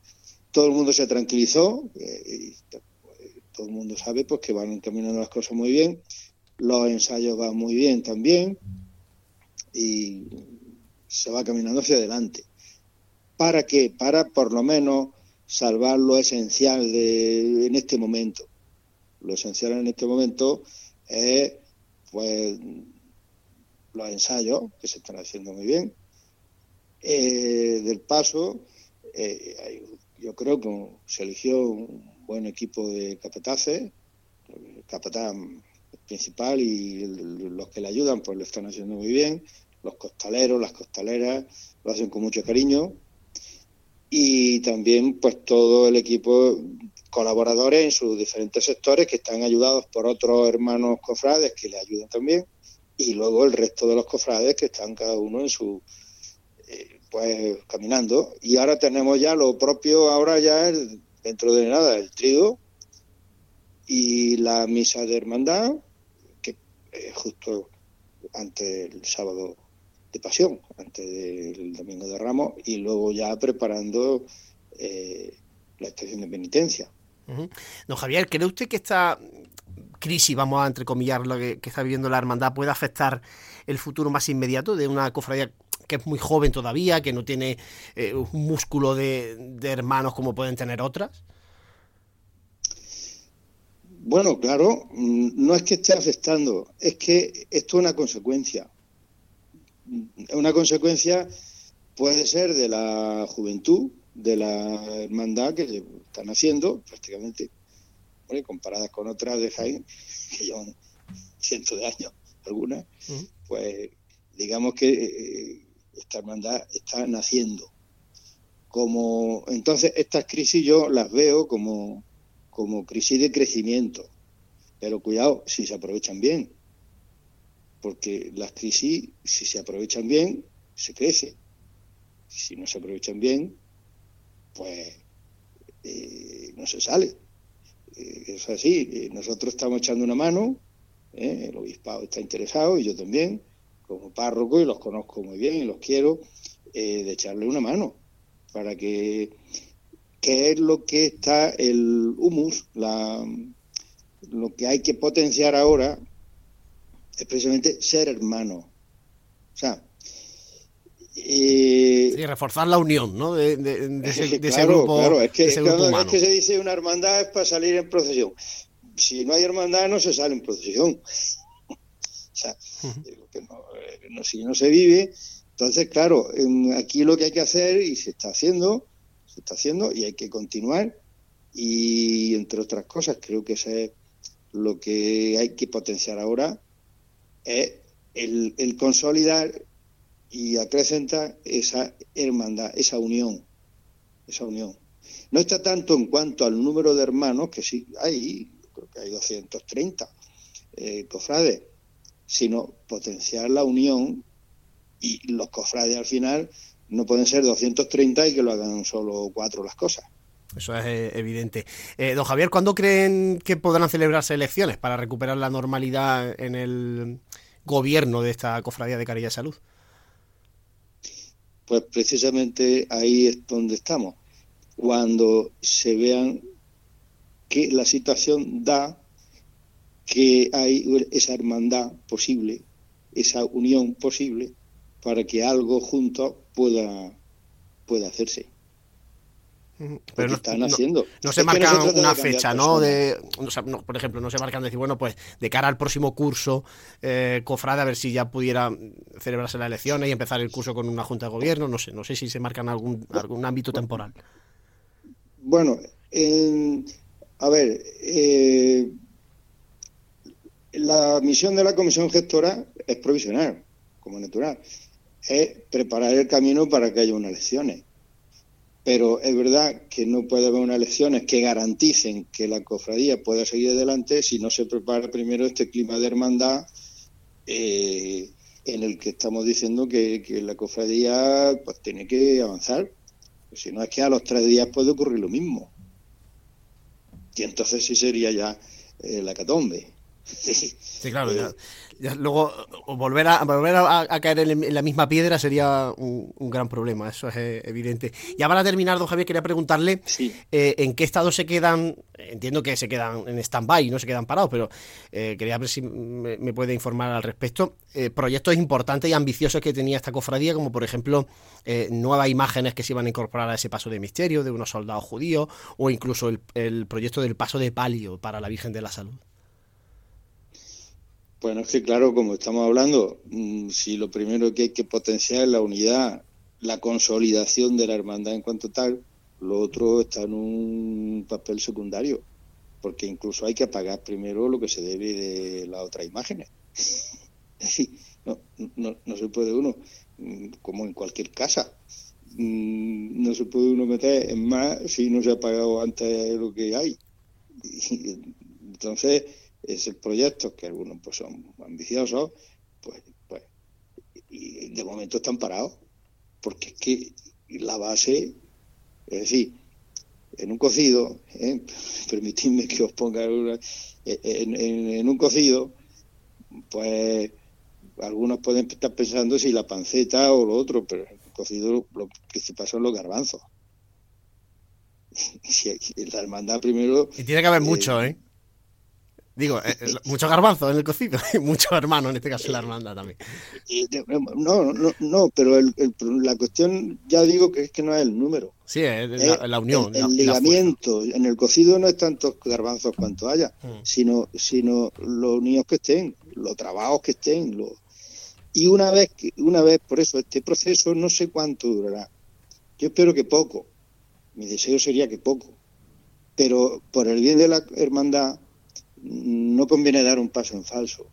Todo el mundo se tranquilizó, eh, y todo el mundo sabe pues que van encaminando las cosas muy bien. Los ensayos van muy bien también y se va caminando hacia adelante. ¿Para qué? Para por lo menos salvar lo esencial de, en este momento. Lo esencial en este momento es pues los ensayos que se están haciendo muy bien, eh, del paso, eh, yo creo que se eligió un buen equipo de capataces, el capataz principal y los que le ayudan pues lo están haciendo muy bien, los costaleros, las costaleras lo hacen con mucho cariño. Y también pues todo el equipo colaboradores en sus diferentes sectores que están ayudados por otros hermanos cofrades que le ayudan también y luego el resto de los cofrades que están cada uno en su pues caminando. Y ahora tenemos ya lo propio, ahora ya dentro de nada, el trigo y la misa de hermandad, que es justo antes del sábado de pasión, antes del domingo de Ramos, y luego ya preparando eh, la estación de penitencia. Don Javier, ¿cree usted que esta crisis, vamos a entrecomillar lo que, está viviendo la hermandad, puede afectar el futuro más inmediato de una cofradía que es muy joven todavía, que no tiene eh, un músculo de, hermanos como pueden tener otras? Bueno, claro, mm, no es que esté afectando, es que esto es una consecuencia. Una consecuencia puede ser de la juventud, de la hermandad que están haciendo, prácticamente, comparadas con otras de Jaén, que llevan cientos de años, algunas, pues digamos que eh, esta hermandad está naciendo. Como entonces estas crisis yo las veo como, como crisis de crecimiento, pero cuidado si se aprovechan bien, porque las crisis si se aprovechan bien se crece, si no se aprovechan bien pues eh, no se sale. Eh, es así, eh, nosotros estamos echando una mano, el obispado está interesado y yo también, como párroco, y los conozco muy bien y los quiero, de echarle una mano para que, ¿qué es lo que está el humus? La, lo que hay que potenciar ahora es precisamente ser hermano. O sea, y reforzar la unión ¿no? de, ese, grupo. Claro, es que, es que se dice una hermandad es para salir en procesión. Si no hay hermandad, no se sale en procesión. O sea, no, si no se vive. Entonces, claro, aquí lo que hay que hacer, y se está haciendo, se está haciendo, y hay que continuar. Y entre otras cosas, creo que eso es lo que hay que potenciar ahora, es el, el consolidar y acrecenta esa hermandad, esa unión, esa unión. No está tanto en cuanto al número de hermanos, que sí hay, creo que hay 230 eh, cofrades, sino potenciar la unión y los cofrades al final no pueden ser 230 y que lo hagan solo cuatro las cosas. Eso es eh, evidente. Eh, don Javier, ¿cuándo creen que podrán celebrarse elecciones para recuperar la normalidad en el gobierno de esta cofradía de Caridad y Salud? Pues precisamente ahí es donde estamos. Cuando se vean que la situación da que hay esa hermandad posible, esa unión posible, para que algo junto pueda, pueda hacerse. Pero no, están haciendo. No, se marca una fecha, ¿no? De, por ejemplo, no se marcan decir, bueno, pues de cara al próximo curso, eh, Cofrade, a ver si ya pudiera celebrarse las elecciones y empezar el curso con una junta de gobierno. No sé, no sé si se marcan algún, algún ámbito temporal. Bueno, a ver, eh, la misión de la comisión gestora es provisional, como natural. Es preparar el camino para que haya unas elecciones pero es verdad que no puede haber unas elecciones que garanticen que la cofradía pueda seguir adelante si no se prepara primero este clima de hermandad eh, en el que estamos diciendo que, la cofradía pues tiene que avanzar. Si no es que a los tres días puede ocurrir lo mismo. Y entonces sí sería ya eh, la catombe. Sí, claro, ya, luego volver a volver a, caer en, la misma piedra sería un, gran problema, eso es eh, evidente. Y para terminar, don Javier, quería preguntarle eh, en qué estado se quedan, entiendo que se quedan en stand-by, no se quedan parados, pero eh, quería ver si me, puede informar al respecto. proyectos importantes y ambiciosos que tenía esta cofradía, como por ejemplo nuevas imágenes que se iban a incorporar a ese paso de misterio de unos soldados judíos, o incluso el, el proyecto del paso de palio para la Virgen de la Salud. Bueno, es que claro, como estamos hablando, mm, si lo primero que hay que potenciar es la unidad, la consolidación de la hermandad en cuanto tal, lo otro está en un papel secundario, porque incluso hay que pagar primero lo que se debe de las otras imágenes. Es no, no, no se puede uno, mm, como en cualquier casa, mm, no se puede uno meter en más si no se ha pagado antes lo que hay. Entonces, esos proyectos, que algunos pues son ambiciosos, pues, pues y de momento están parados, porque es que la base, es decir, en un cocido, ¿eh? permitidme que os ponga una, en, un cocido, pues algunos pueden estar pensando si la panceta o lo otro, pero en un cocido lo principal son los garbanzos. si, la hermandad primero... Y tiene que haber mucho, ¿eh? Digo, eh, eh, mucho garbanzo en el cocido, mucho hermano, en este caso la hermandad también. no, no, no, pero la cuestión, ya digo que es que no es el número. Sí, es la, unión. El, ligamiento, en el cocido no es tantos garbanzos cuanto haya, mm. sino, sino los unidos que estén, los trabajos que estén. Los... Y una vez, una vez, por eso, este proceso no sé cuánto durará. Yo espero que poco. Mi deseo sería que poco. Pero por el bien de la hermandad no conviene dar un paso en falso.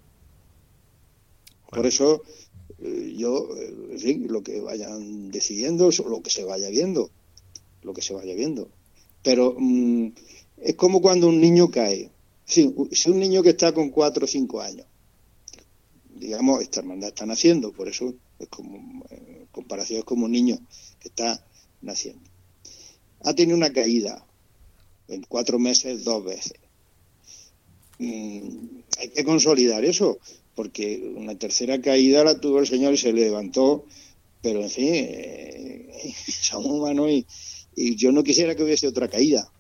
Por eso eh, yo, eh, en fin, lo que vayan decidiendo, lo que se vaya viendo, lo que se vaya viendo. Pero mm, es como cuando un niño cae. Si, si, un niño que está con cuatro o cinco años, digamos, esta hermandad está naciendo, por eso es como, en comparación es como un niño que está naciendo. Ha tenido una caída en cuatro meses dos veces hay que consolidar eso, porque una tercera caída la tuvo el Señor y se levantó, pero en fin, eh, somos humanos y, yo no quisiera que hubiese otra caída.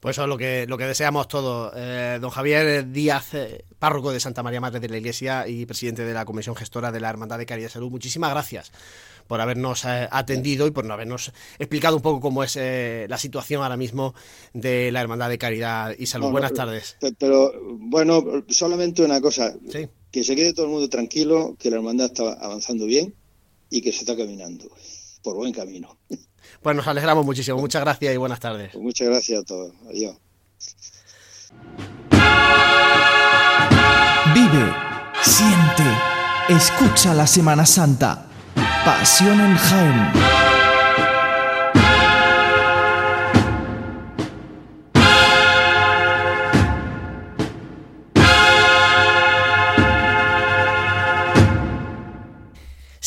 Pues eso es lo que, lo que deseamos todos. Eh, don Javier Díaz, eh, párroco de Santa María Madre de la Iglesia y presidente de la Comisión Gestora de la Hermandad de Caridad y Salud, muchísimas gracias por habernos eh, atendido y por no habernos explicado un poco cómo es la situación ahora mismo de la Hermandad de Caridad y Salud. Buenas tardes. Pero, bueno, solamente una cosa. Que se quede todo el mundo tranquilo, que la Hermandad está avanzando bien y que se está caminando por buen camino. Pues nos alegramos muchísimo. Muchas gracias y buenas tardes. Pues muchas gracias a todos. Adiós. Vive, siente, escucha la Semana Santa. Pasión en Jaén.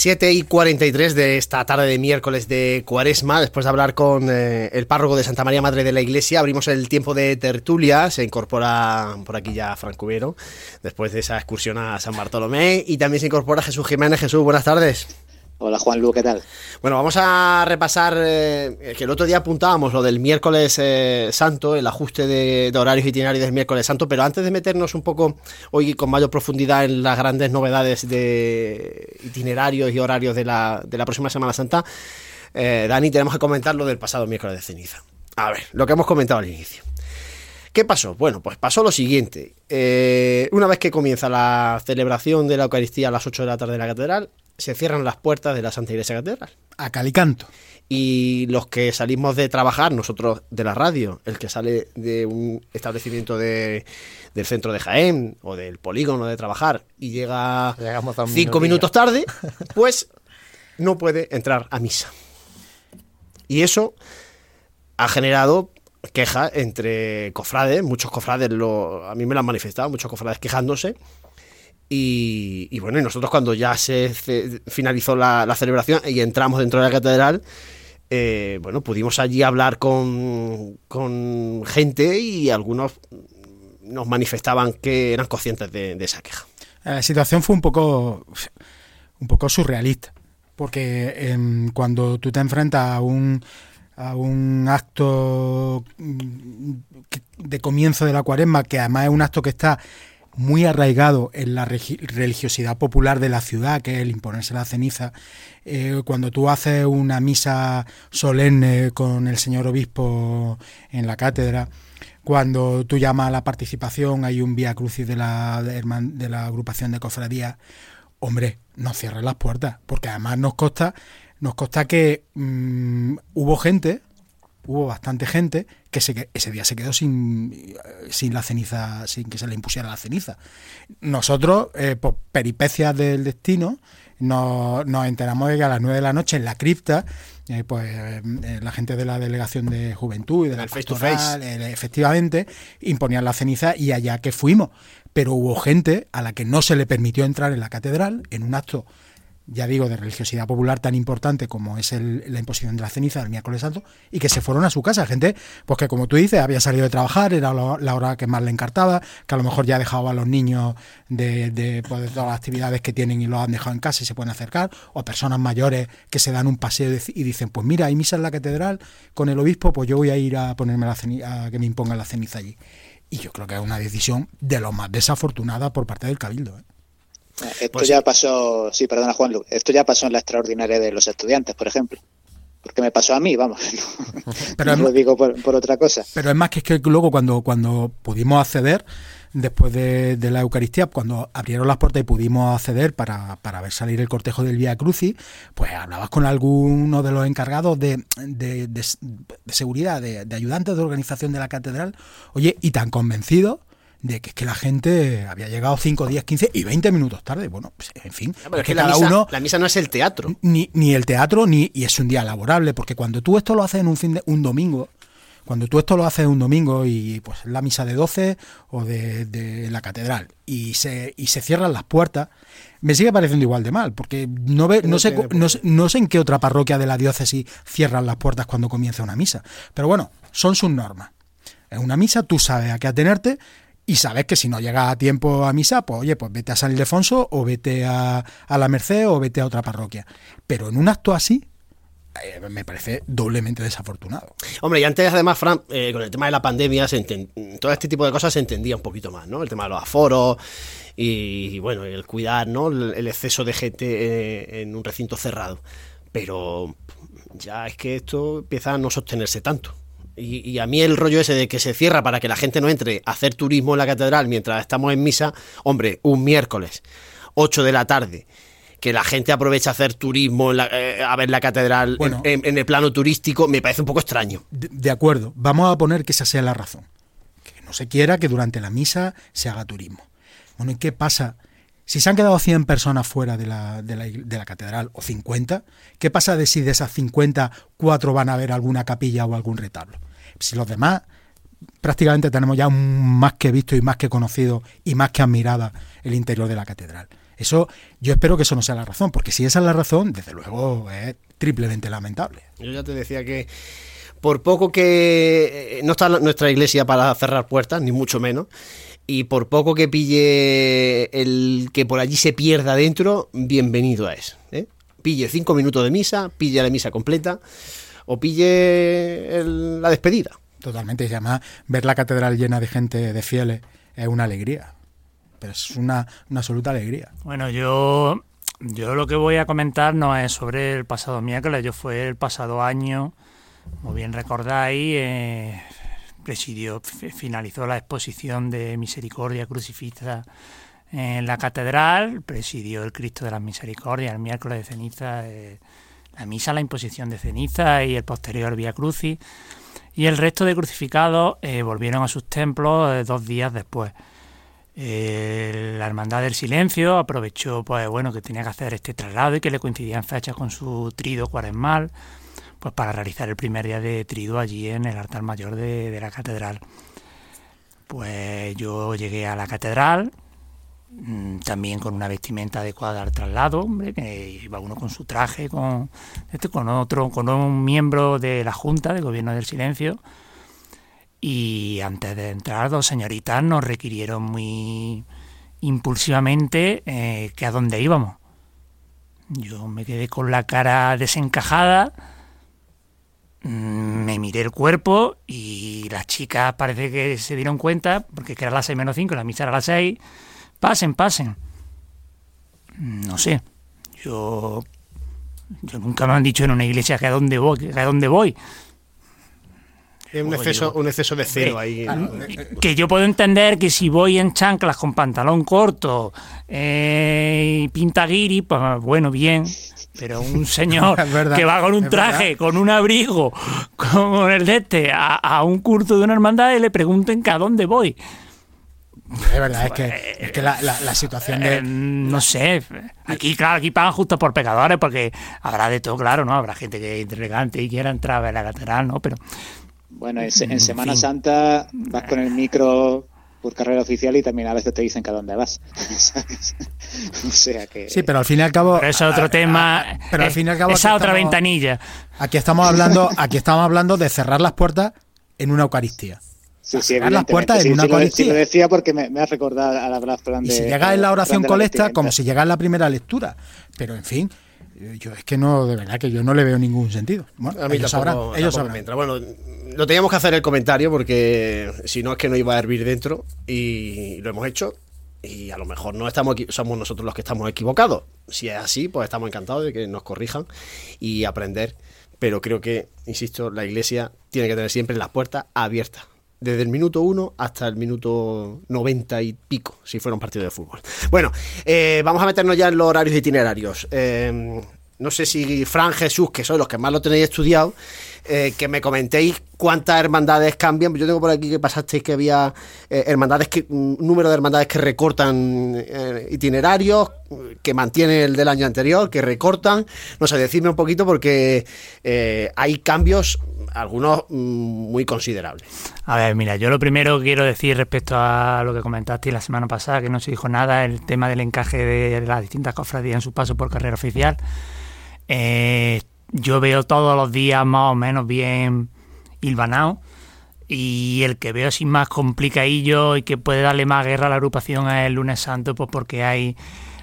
7 y 43 de esta tarde de miércoles de Cuaresma, después de hablar con eh, el párroco de Santa María Madre de la Iglesia, abrimos el tiempo de tertulia, se incorpora por aquí ya Franco Vero, después de esa excursión a San Bartolomé, y también se incorpora Jesús Jiménez. Jesús, buenas tardes. Hola Juan Lu, ¿qué tal? Bueno, vamos a repasar eh, que el otro día apuntábamos lo del miércoles eh, santo, el ajuste de, horarios itinerarios del miércoles santo, pero antes de meternos un poco hoy con mayor profundidad en las grandes novedades de itinerarios y horarios de la, de la próxima Semana Santa, eh, Dani, tenemos que comentar lo del pasado miércoles de ceniza. A ver, lo que hemos comentado al inicio. ¿Qué pasó? Bueno, pues pasó lo siguiente. una vez que comienza la celebración de la Eucaristía a las 8 de la tarde de la catedral, se cierran las puertas de la Santa Iglesia Catedral. A calicanto. Y los que salimos de trabajar, nosotros de la radio, el que sale de un establecimiento de, del centro de Jaén o del polígono de trabajar y llega cinco minutos tarde, pues no puede entrar a misa. Y eso ha generado quejas entre cofrades, muchos cofrades, lo, a mí me lo han manifestado, muchos cofrades quejándose y, bueno, y nosotros cuando ya se finalizó la, celebración y entramos dentro de la catedral, eh, bueno, pudimos allí hablar con, con, gente y algunos nos manifestaban que eran conscientes de, esa queja. La situación fue un poco, un poco surrealista, porque em, cuando tú te enfrentas a un, a un acto mm, de comienzo de la cuaresma, que además es un acto que está muy arraigado en la religiosidad popular de la ciudad, que es el imponerse la ceniza. Eh, cuando tú haces una misa solemne con el señor obispo en la cátedra, cuando tú llamas a la participación, hay un vía crucis de la, de la agrupación de cofradías, hombre, no cierres las puertas, porque además nos consta, nos consta que mm, hubo gente hubo bastante gente que ese día se quedó sin, sin la ceniza, sin que se le impusiera la ceniza. Nosotros, eh, por peripecias del destino, nos, enteramos de que a las 9 de la noche en la cripta, eh, pues eh, la gente de la delegación de juventud y de la face to face. efectivamente, imponían la ceniza y allá que fuimos. Pero hubo gente a la que no se le permitió entrar en la catedral en un acto ya digo, de religiosidad popular tan importante como es la imposición de la ceniza del miércoles santo, y que se fueron a su casa. Gente, pues que como tú dices, había salido de trabajar, era la hora que más le encartaba, que a lo mejor ya dejaba a los niños de, pues, de, todas las actividades que tienen y los han dejado en casa y se pueden acercar, o personas mayores que se dan un paseo y dicen, pues mira, hay misa en la catedral con el obispo, pues yo voy a ir a ponerme la ceniza, a que me impongan la ceniza allí. Y yo creo que es una decisión de lo más desafortunada por parte del Cabildo. ¿eh? Esto pues ya pasó, sí, perdona Juan esto ya pasó en la extraordinaria de los estudiantes, por ejemplo. Porque me pasó a mí, vamos. pero no lo digo por, otra cosa. Pero es más que es que luego cuando, cuando pudimos acceder, después de, la Eucaristía, cuando abrieron las puertas y pudimos acceder para, para ver salir el cortejo del Vía Crucis, pues hablabas con alguno de los encargados de, de, de seguridad, de, ayudantes de organización de la catedral, oye, y tan convencidos de que es que la gente había llegado 5, 10, 15 y 20 minutos tarde. Bueno, pues, en fin, es que, cada uno. La misa no es el teatro. Ni, ni el teatro, ni. Y es un día laborable, porque cuando tú esto lo haces en un fin de, un domingo, cuando tú esto lo haces un domingo y pues la misa de 12 o de, de, la catedral y se, y se cierran las puertas, me sigue pareciendo igual de mal, porque no, ve, no, sé, no, no, sé en qué otra parroquia de la diócesis cierran las puertas cuando comienza una misa. Pero bueno, son sus normas. En una misa tú sabes a qué atenerte y sabes que si no llegas a tiempo a misa, pues oye, pues vete a San Ildefonso o vete a, la Merced o vete a otra parroquia. Pero en un acto así, eh, me parece doblemente desafortunado. Hombre, y antes además, Fran, eh, con el tema de la pandemia, se todo este tipo de cosas se entendía un poquito más, ¿no? El tema de los aforos y, bueno, el cuidar, ¿no? El, exceso de gente eh, en un recinto cerrado. Pero ya es que esto empieza a no sostenerse tanto. Y, a mí el rollo ese de que se cierra para que la gente no entre a hacer turismo en la catedral mientras estamos en misa, hombre, un miércoles, 8 de la tarde, que la gente aprovecha a hacer turismo eh, a ver la catedral en, el plano turístico, me parece un poco extraño. De, acuerdo, vamos a poner que esa sea la razón. Que no se quiera que durante la misa se haga turismo. Bueno, ¿y qué pasa? Si se han quedado 100 personas fuera de la, de, la, de la, catedral o 50, ¿qué pasa de si de esas 50 cuatro van a ver alguna capilla o algún retablo? Si los demás prácticamente tenemos ya más que visto y más que conocido y más que admirada el interior de la catedral. Eso, yo espero que eso no sea la razón, porque si esa es la razón, desde luego es triplemente lamentable. Yo ya te decía que por poco que eh, no está nuestra iglesia para cerrar puertas, ni mucho menos, y por poco que pille el que por allí se pierda dentro, bienvenido a eso. ¿eh? Pille cinco minutos de misa, pille la misa completa o pille la despedida. Totalmente, y además ver la catedral llena de gente, de fieles, es una alegría. Pero es una, absoluta alegría. Bueno, yo, yo lo que voy a comentar no es sobre el pasado miércoles, yo fue el pasado año, como bien recordáis, eh, presidió, finalizó la exposición de Misericordia Crucifixa en la catedral, presidió el Cristo de las Misericordias el miércoles de ceniza, eh, la misa, la imposición de ceniza y el posterior Vía Crucis, y el resto de crucificados eh, volvieron a sus templos eh, dos días después. la Hermandad del Silencio aprovechó pues bueno que tenía que hacer este traslado y que le coincidían fechas con su trido cuaresmal pues para realizar el primer día de trido allí en el altar mayor de, la catedral. Pues yo llegué a la catedral, mm, también con una vestimenta adecuada al traslado, hombre, que iba uno con su traje, con este, con otro, con un miembro de la Junta de Gobierno del Silencio. Y antes de entrar, dos señoritas nos requirieron muy impulsivamente eh, que a dónde íbamos. Yo me quedé con la cara desencajada me miré el cuerpo y las chicas parece que se dieron cuenta, porque era las 6 menos 5, la misa era las 6, pasen, pasen. No sé, yo, yo nunca me han dicho en una iglesia que a dónde voy, que a dónde voy. Es un exceso, un exceso de cero ahí. Que yo puedo entender que si voy en chanclas con pantalón corto eh, y pinta guiri, pues bueno, bien pero un señor que va con un traje, con un abrigo, con el de este, a, un curso de una hermandad y le pregunten que a dónde voy. Es verdad, es que, es que la, la, situación de... Eh, no sé, aquí claro, aquí pagan justo por pecadores porque habrá de todo, claro, ¿no? Habrá gente que es elegante y quiera entrar a ver la lateral, ¿no? Pero... Bueno, en, Semana Santa vas con el micro por carrera oficial y también a veces te dicen que a dónde vas. o sea que... Sí, pero al fin y al cabo... Pero es otro tema... Pero al fin y al cabo... Esa otra ventanilla. Aquí estamos hablando, aquí estamos hablando de cerrar las puertas en una Eucaristía. Sí, sí, las puertas en una Eucaristía. lo decía porque me, ha recordado a la plan de... Y si llega en la oración colecta, como si llega en la primera lectura. Pero en fin, yo es que no, de verdad que yo no le veo ningún sentido. a mí ellos sabrán, ellos sabrán. Bueno, lo teníamos que hacer el comentario porque si no es que no iba a hervir dentro y lo hemos hecho y a lo mejor no estamos somos nosotros los que estamos equivocados. Si es así, pues estamos encantados de que nos corrijan y aprender. Pero creo que, insisto, la iglesia tiene que tener siempre las puertas abiertas. Desde el minuto 1 hasta el minuto 90 y pico, si fuera un partido de fútbol. Bueno, eh, vamos a meternos ya en los horarios itinerarios. Eh, no sé si Fran, Jesús, que sois los que más lo tenéis estudiado, eh, que me comentéis cuántas hermandades cambian. Yo tengo por aquí que pasasteis que había eh, hermandades, que, número de hermandades que recortan eh, itinerarios, que mantienen el del año anterior, que recortan. No sé, decidme un poquito porque hay cambios, algunos mm, muy considerables. A ver, mira, yo lo primero que quiero decir respecto a lo que comentaste la semana pasada, que no se dijo nada, el tema del encaje de las distintas cofradías en su paso por carrera oficial. Yo veo todos los días más o menos bien hilvanado y el que veo así más complicadillo y que puede darle más guerra a la agrupación es el lunes santo pues porque hay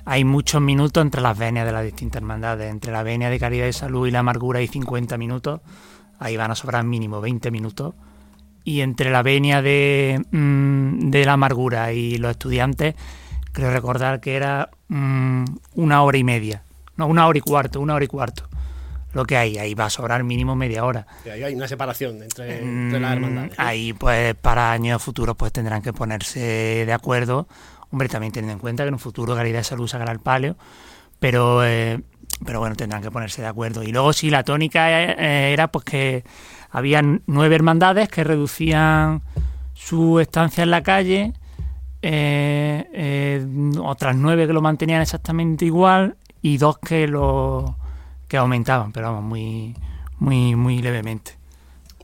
hay muchos minutos entre las venias de las distintas hermandades entre la venia de caridad y salud y la amargura hay 50 minutos ahí van a sobrar mínimo 20 minutos y entre la venia de, mm, de la amargura y los estudiantes creo recordar que era mm, una hora y media no una hora y cuarto una hora y cuarto lo que hay. Ahí va a sobrar mínimo media hora. ahí hay una separación entre, las hermandades. Ahí, pues, para años futuros, pues tendrán que ponerse de acuerdo. Hombre, también teniendo en cuenta que en un futuro Caridad de Salud sacará el palio, pero, eh, pero bueno, tendrán que ponerse de acuerdo. Y luego, sí, la tónica eh, era pues que había nueve hermandades que reducían su estancia en la calle, eh, otras nueve que lo mantenían exactamente igual y dos que lo que aumentaban, pero vamos, muy, muy, muy levemente.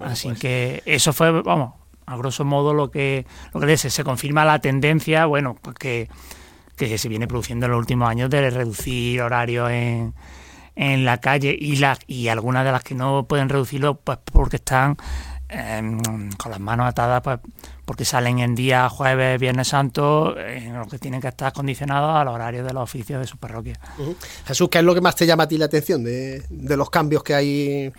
Así pues. que eso fue, vamos, a grosso modo lo que, lo que se, se confirma la tendencia, bueno, pues que, que se viene produciendo en los últimos años de reducir horarios en, en la calle y, la, y algunas de las que no pueden reducirlo, pues porque están em, con las manos atadas, pues porque salen en día jueves, viernes santo, en lo que tienen que estar condicionados al horario de los oficios de su parroquia. Jesús, ¿qué es lo que más te llama a ti la atención de, los cambios que hay,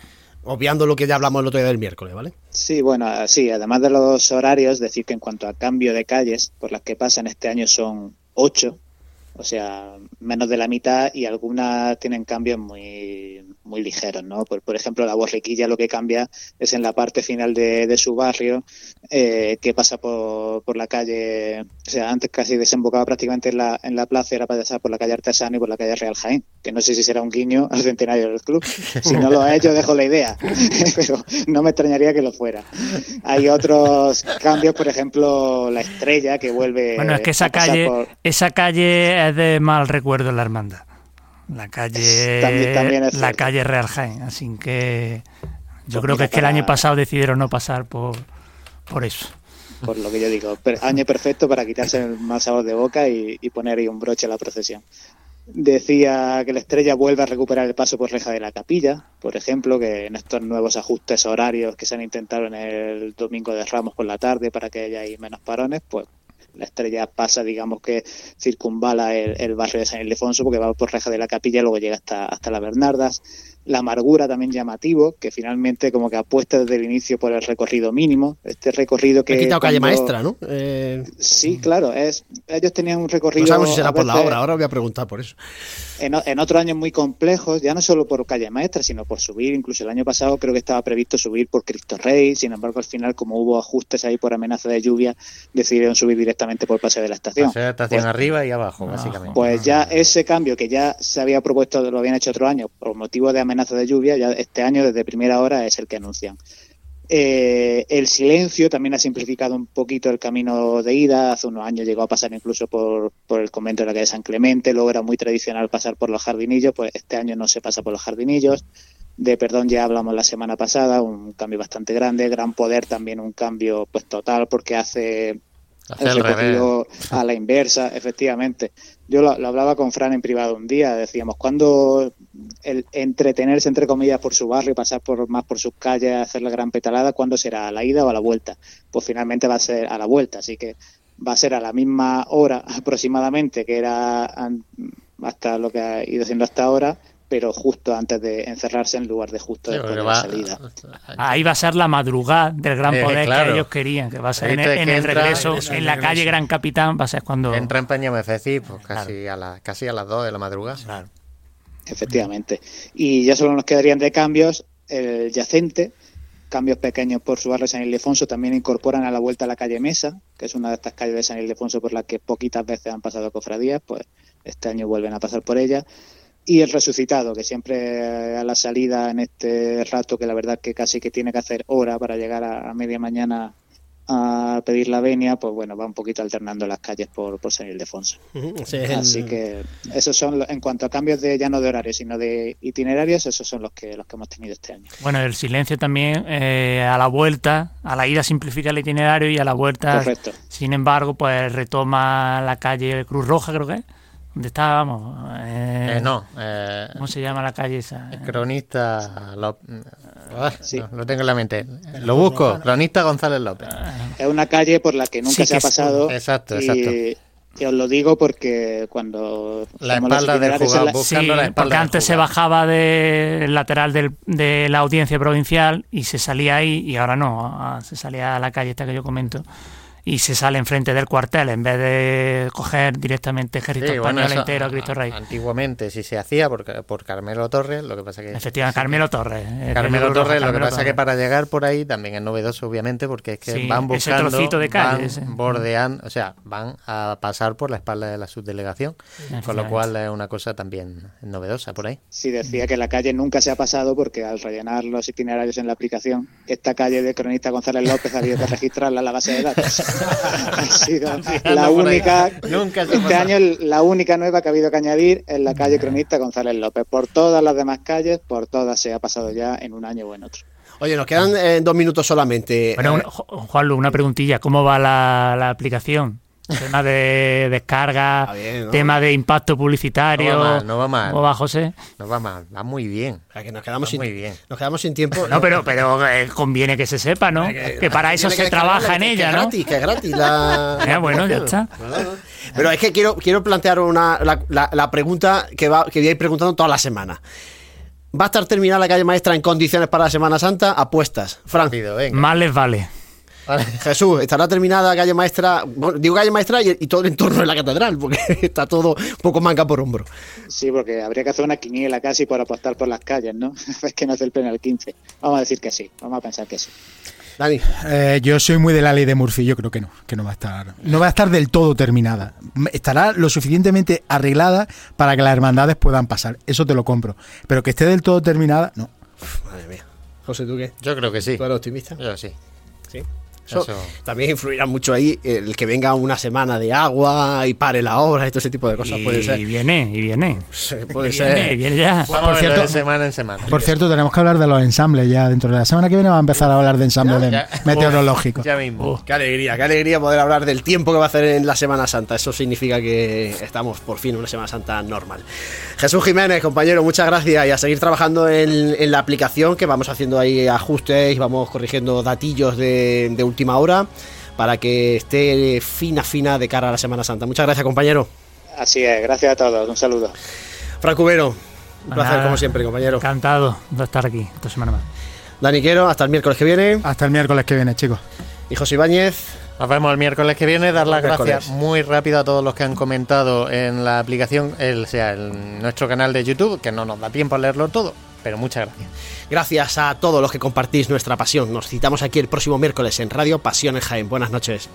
obviando lo que ya hablamos el otro día del miércoles, ¿vale? Sí, bueno, sí, además de los horarios, decir que en cuanto a cambio de calles por las que pasan este año son ocho, o sea, menos de la mitad y algunas tienen cambios muy, muy ligeros, ¿no? Por, por ejemplo, la borriquilla lo que cambia es en la parte final de, de su barrio, eh, que pasa por, por, la calle, o sea, antes casi desembocaba prácticamente en la, en la plaza, era para pasar por la calle Artesano y por la calle Real Jaén, que no sé si será un guiño al centenario del club. Si no lo ha hecho, dejo la idea, pero no me extrañaría que lo fuera. Hay otros cambios, por ejemplo, la estrella que vuelve. Bueno, es que esa calle, esa calle es de mal recuerdo en la hermandad. La calle, la calle Real Jaén, así que yo creo que es que el año pasado decidieron no pasar por, por eso. Por lo que yo digo, año perfecto para quitarse el mal sabor de boca y, poner ahí un broche a la procesión. Decía que la estrella vuelve a recuperar el paso por reja de la capilla, por ejemplo, que en estos nuevos ajustes horarios que se han intentado en el domingo de Ramos por la tarde para que haya ahí menos parones, pues la estrella pasa, digamos que circunvala el, barrio de San Ildefonso porque va por Reja de la Capilla y luego llega hasta, hasta las Bernardas. La amargura también llamativo, que finalmente como que apuesta desde el inicio por el recorrido mínimo. Este recorrido que... He quitado calle maestra, ¿no? Eh, sí, claro. Es, ellos tenían un recorrido... No sabemos si será por la obra, ahora voy a preguntar por eso. En, en, otros años muy complejos, ya no solo por calle maestra, sino por subir. Incluso el año pasado creo que estaba previsto subir por Cristo Rey. Sin embargo, al final, como hubo ajustes ahí por amenaza de lluvia, decidieron subir directamente por Paseo de la Estación. Paseo de la Estación pues arriba y abajo, básicamente. Pues ya ese cambio que ya se había propuesto, lo habían hecho otro año, por motivo de amenaza de lluvia, ya este año desde primera hora es el que anuncian. Eh, el silencio también ha simplificado un poquito el camino de ida. Hace unos años llegó a pasar incluso por, por el convento de la calle San Clemente. Luego era muy tradicional pasar por los jardinillos. Pues este año no se pasa por los jardinillos. De perdón ya hablamos la semana pasada, un cambio bastante grande. Gran poder también un cambio pues total porque hace el recogido a la inversa, efectivamente. Yo lo, hablaba con Fran en privado un día, decíamos, ¿cuándo el entretenerse, entre comillas, por su barrio, pasar por más por sus calles, hacer la gran petalada, ¿cuándo será? ¿A la ida o a la vuelta? Pues finalmente va a ser a la vuelta, así que va a ser a la misma hora aproximadamente que era hasta lo que ha ido siendo hasta ahora, pero justo antes de encerrarse en lugar de justo después de la salida. Ahí va a ser la madrugada del gran eh, poder que ellos querían, que va a ser en, el, regreso, en la calle Gran Capitán, va a ser cuando... Entra en Peñamefeci, pues casi, a la, casi a las 2 de la madrugada. Efectivamente. Y ya solo nos quedarían de cambios el yacente, cambios pequeños por su barrio San Ildefonso, también incorporan a la vuelta a la calle Mesa, que es una de estas calles de San Ildefonso por las que poquitas veces han pasado cofradías, pues este año vuelven a pasar por ella y el resucitado, que siempre a la salida en este rato, que la verdad que casi que tiene que hacer hora para llegar a, media mañana a pedir la venia, pues bueno, va un poquito alternando las calles por, por San Ildefonso. Así que esos son, en cuanto a cambios de ya no de horarios, sino de itinerarios, esos son los que, los que hemos tenido este año. Bueno, el silencio también eh, a la vuelta, a la ida simplifica el itinerario y a la vuelta, sin embargo, pues retoma la calle Cruz Roja, creo que es ¿Dónde estábamos? Eh, eh, no. Eh, ¿Cómo se llama la calle esa? Cronista. Lo, ah, sí. lo tengo en la mente. Lo busco. Cronista González López. Es una calle por la que nunca se ha pasado. Exacto, exacto. Y os lo digo porque cuando... La espalda del jugador, buscando la espalda porque antes se bajaba del lateral del, de la audiencia provincial y se salía ahí y ahora no, ah, se salía a la calle esta que yo comento y se sale enfrente del cuartel en vez de coger directamente ejército español entero a Cristo Rey. Antiguamente sí se hacía por, por Carmelo Torres, lo que pasa que... Efectivamente, Carmelo Torres. Eh, Carmelo Torres, lo que pasa que para llegar por ahí también es novedoso, obviamente, porque es que van buscando, de van bordeando, o sea, van a pasar por la espalda de la subdelegación, con lo cual es una cosa también novedosa por ahí. Sí, decía que la calle nunca se ha pasado porque al rellenar los itinerarios en la aplicación, esta calle de cronista González López había que registrarla en la base de datos. ha sido la única. este año la única nueva que ha habido que añadir en la calle Cronista González López. Por todas las demás calles, por todas se ha pasado ya en un año o en otro. Oye, nos quedan eh, dos minutos solamente. Bueno, Juanlu, una preguntilla. ¿Cómo va la aplicación? Tema de descarga, tema de impacto publicitario. No va mal, no va mal. ¿Cómo va, José? No va mal, va muy bien. que nos quedamos, sin, muy bien. nos quedamos sin tiempo. No, pero, pero eh, conviene que se sepa, ¿no? Que, para eso se trabaja en ella, ¿no? Que es gratis, que es gratis. La... bueno, ya está. Pero es que quiero, quiero plantear una, la, la, pregunta que, va, que voy a ir preguntando toda la semana. ¿Va a estar terminada la calle maestra en condiciones para la Semana Santa? Apuestas. Frank. Más les vale. Jesús, estará terminada calle maestra, digo calle maestra y, todo el entorno de la catedral, porque está todo un poco manga por hombro. Sí, porque habría que hacer una quiniela casi para apostar por las calles, ¿no? es que no hace el pleno el 15. Vamos a decir que sí, vamos a pensar que sí. Dani. Eh, yo soy muy de la ley de Murphy, yo creo que no, que no va a estar, no va a estar del todo terminada. Estará lo suficientemente arreglada para que las hermandades puedan pasar, eso te lo compro. Pero que esté del todo terminada, no. madre mía. José, ¿tú qué? Yo creo que sí. ¿Tú eres optimista? Yo sí. ¿Sí? También influirá mucho ahí el que venga una semana de agua y pare la obra y todo ese tipo de cosas. puede ser. Y viene, y viene. puede ser. Y viene ya. por cierto, de semana en semana. Por cierto, tenemos que hablar de los ensambles ya. Dentro de la semana que viene va a empezar a hablar de ensambles meteorológicos. Ya mismo. qué alegría, qué alegría poder hablar del tiempo que va a hacer en la Semana Santa. Eso significa que estamos por fin en una Semana Santa normal. Jesús Jiménez, compañero, muchas gracias y a seguir trabajando en, la aplicación que vamos haciendo ahí ajustes y vamos corrigiendo datillos de, de última hora para que esté fina, fina de cara a la Semana Santa. Muchas gracias, compañero. Así es, gracias a todos. Un saludo. Franco Ubero, un placer como siempre, compañero. Encantado de estar aquí esta semana más. Dani Quero, hasta el miércoles que viene. Hasta el miércoles que viene, chicos. Y José Ibáñez. Nos vemos el miércoles que viene. Dar las gracias muy rápido a todos los que han comentado en la aplicación, el, sea, en nuestro canal de YouTube, que no nos da tiempo a leerlo todo, pero muchas gracias. Gracias a todos los que compartís nuestra pasión. Nos citamos aquí el próximo miércoles en Radio Pasión en Jaén. Buenas noches.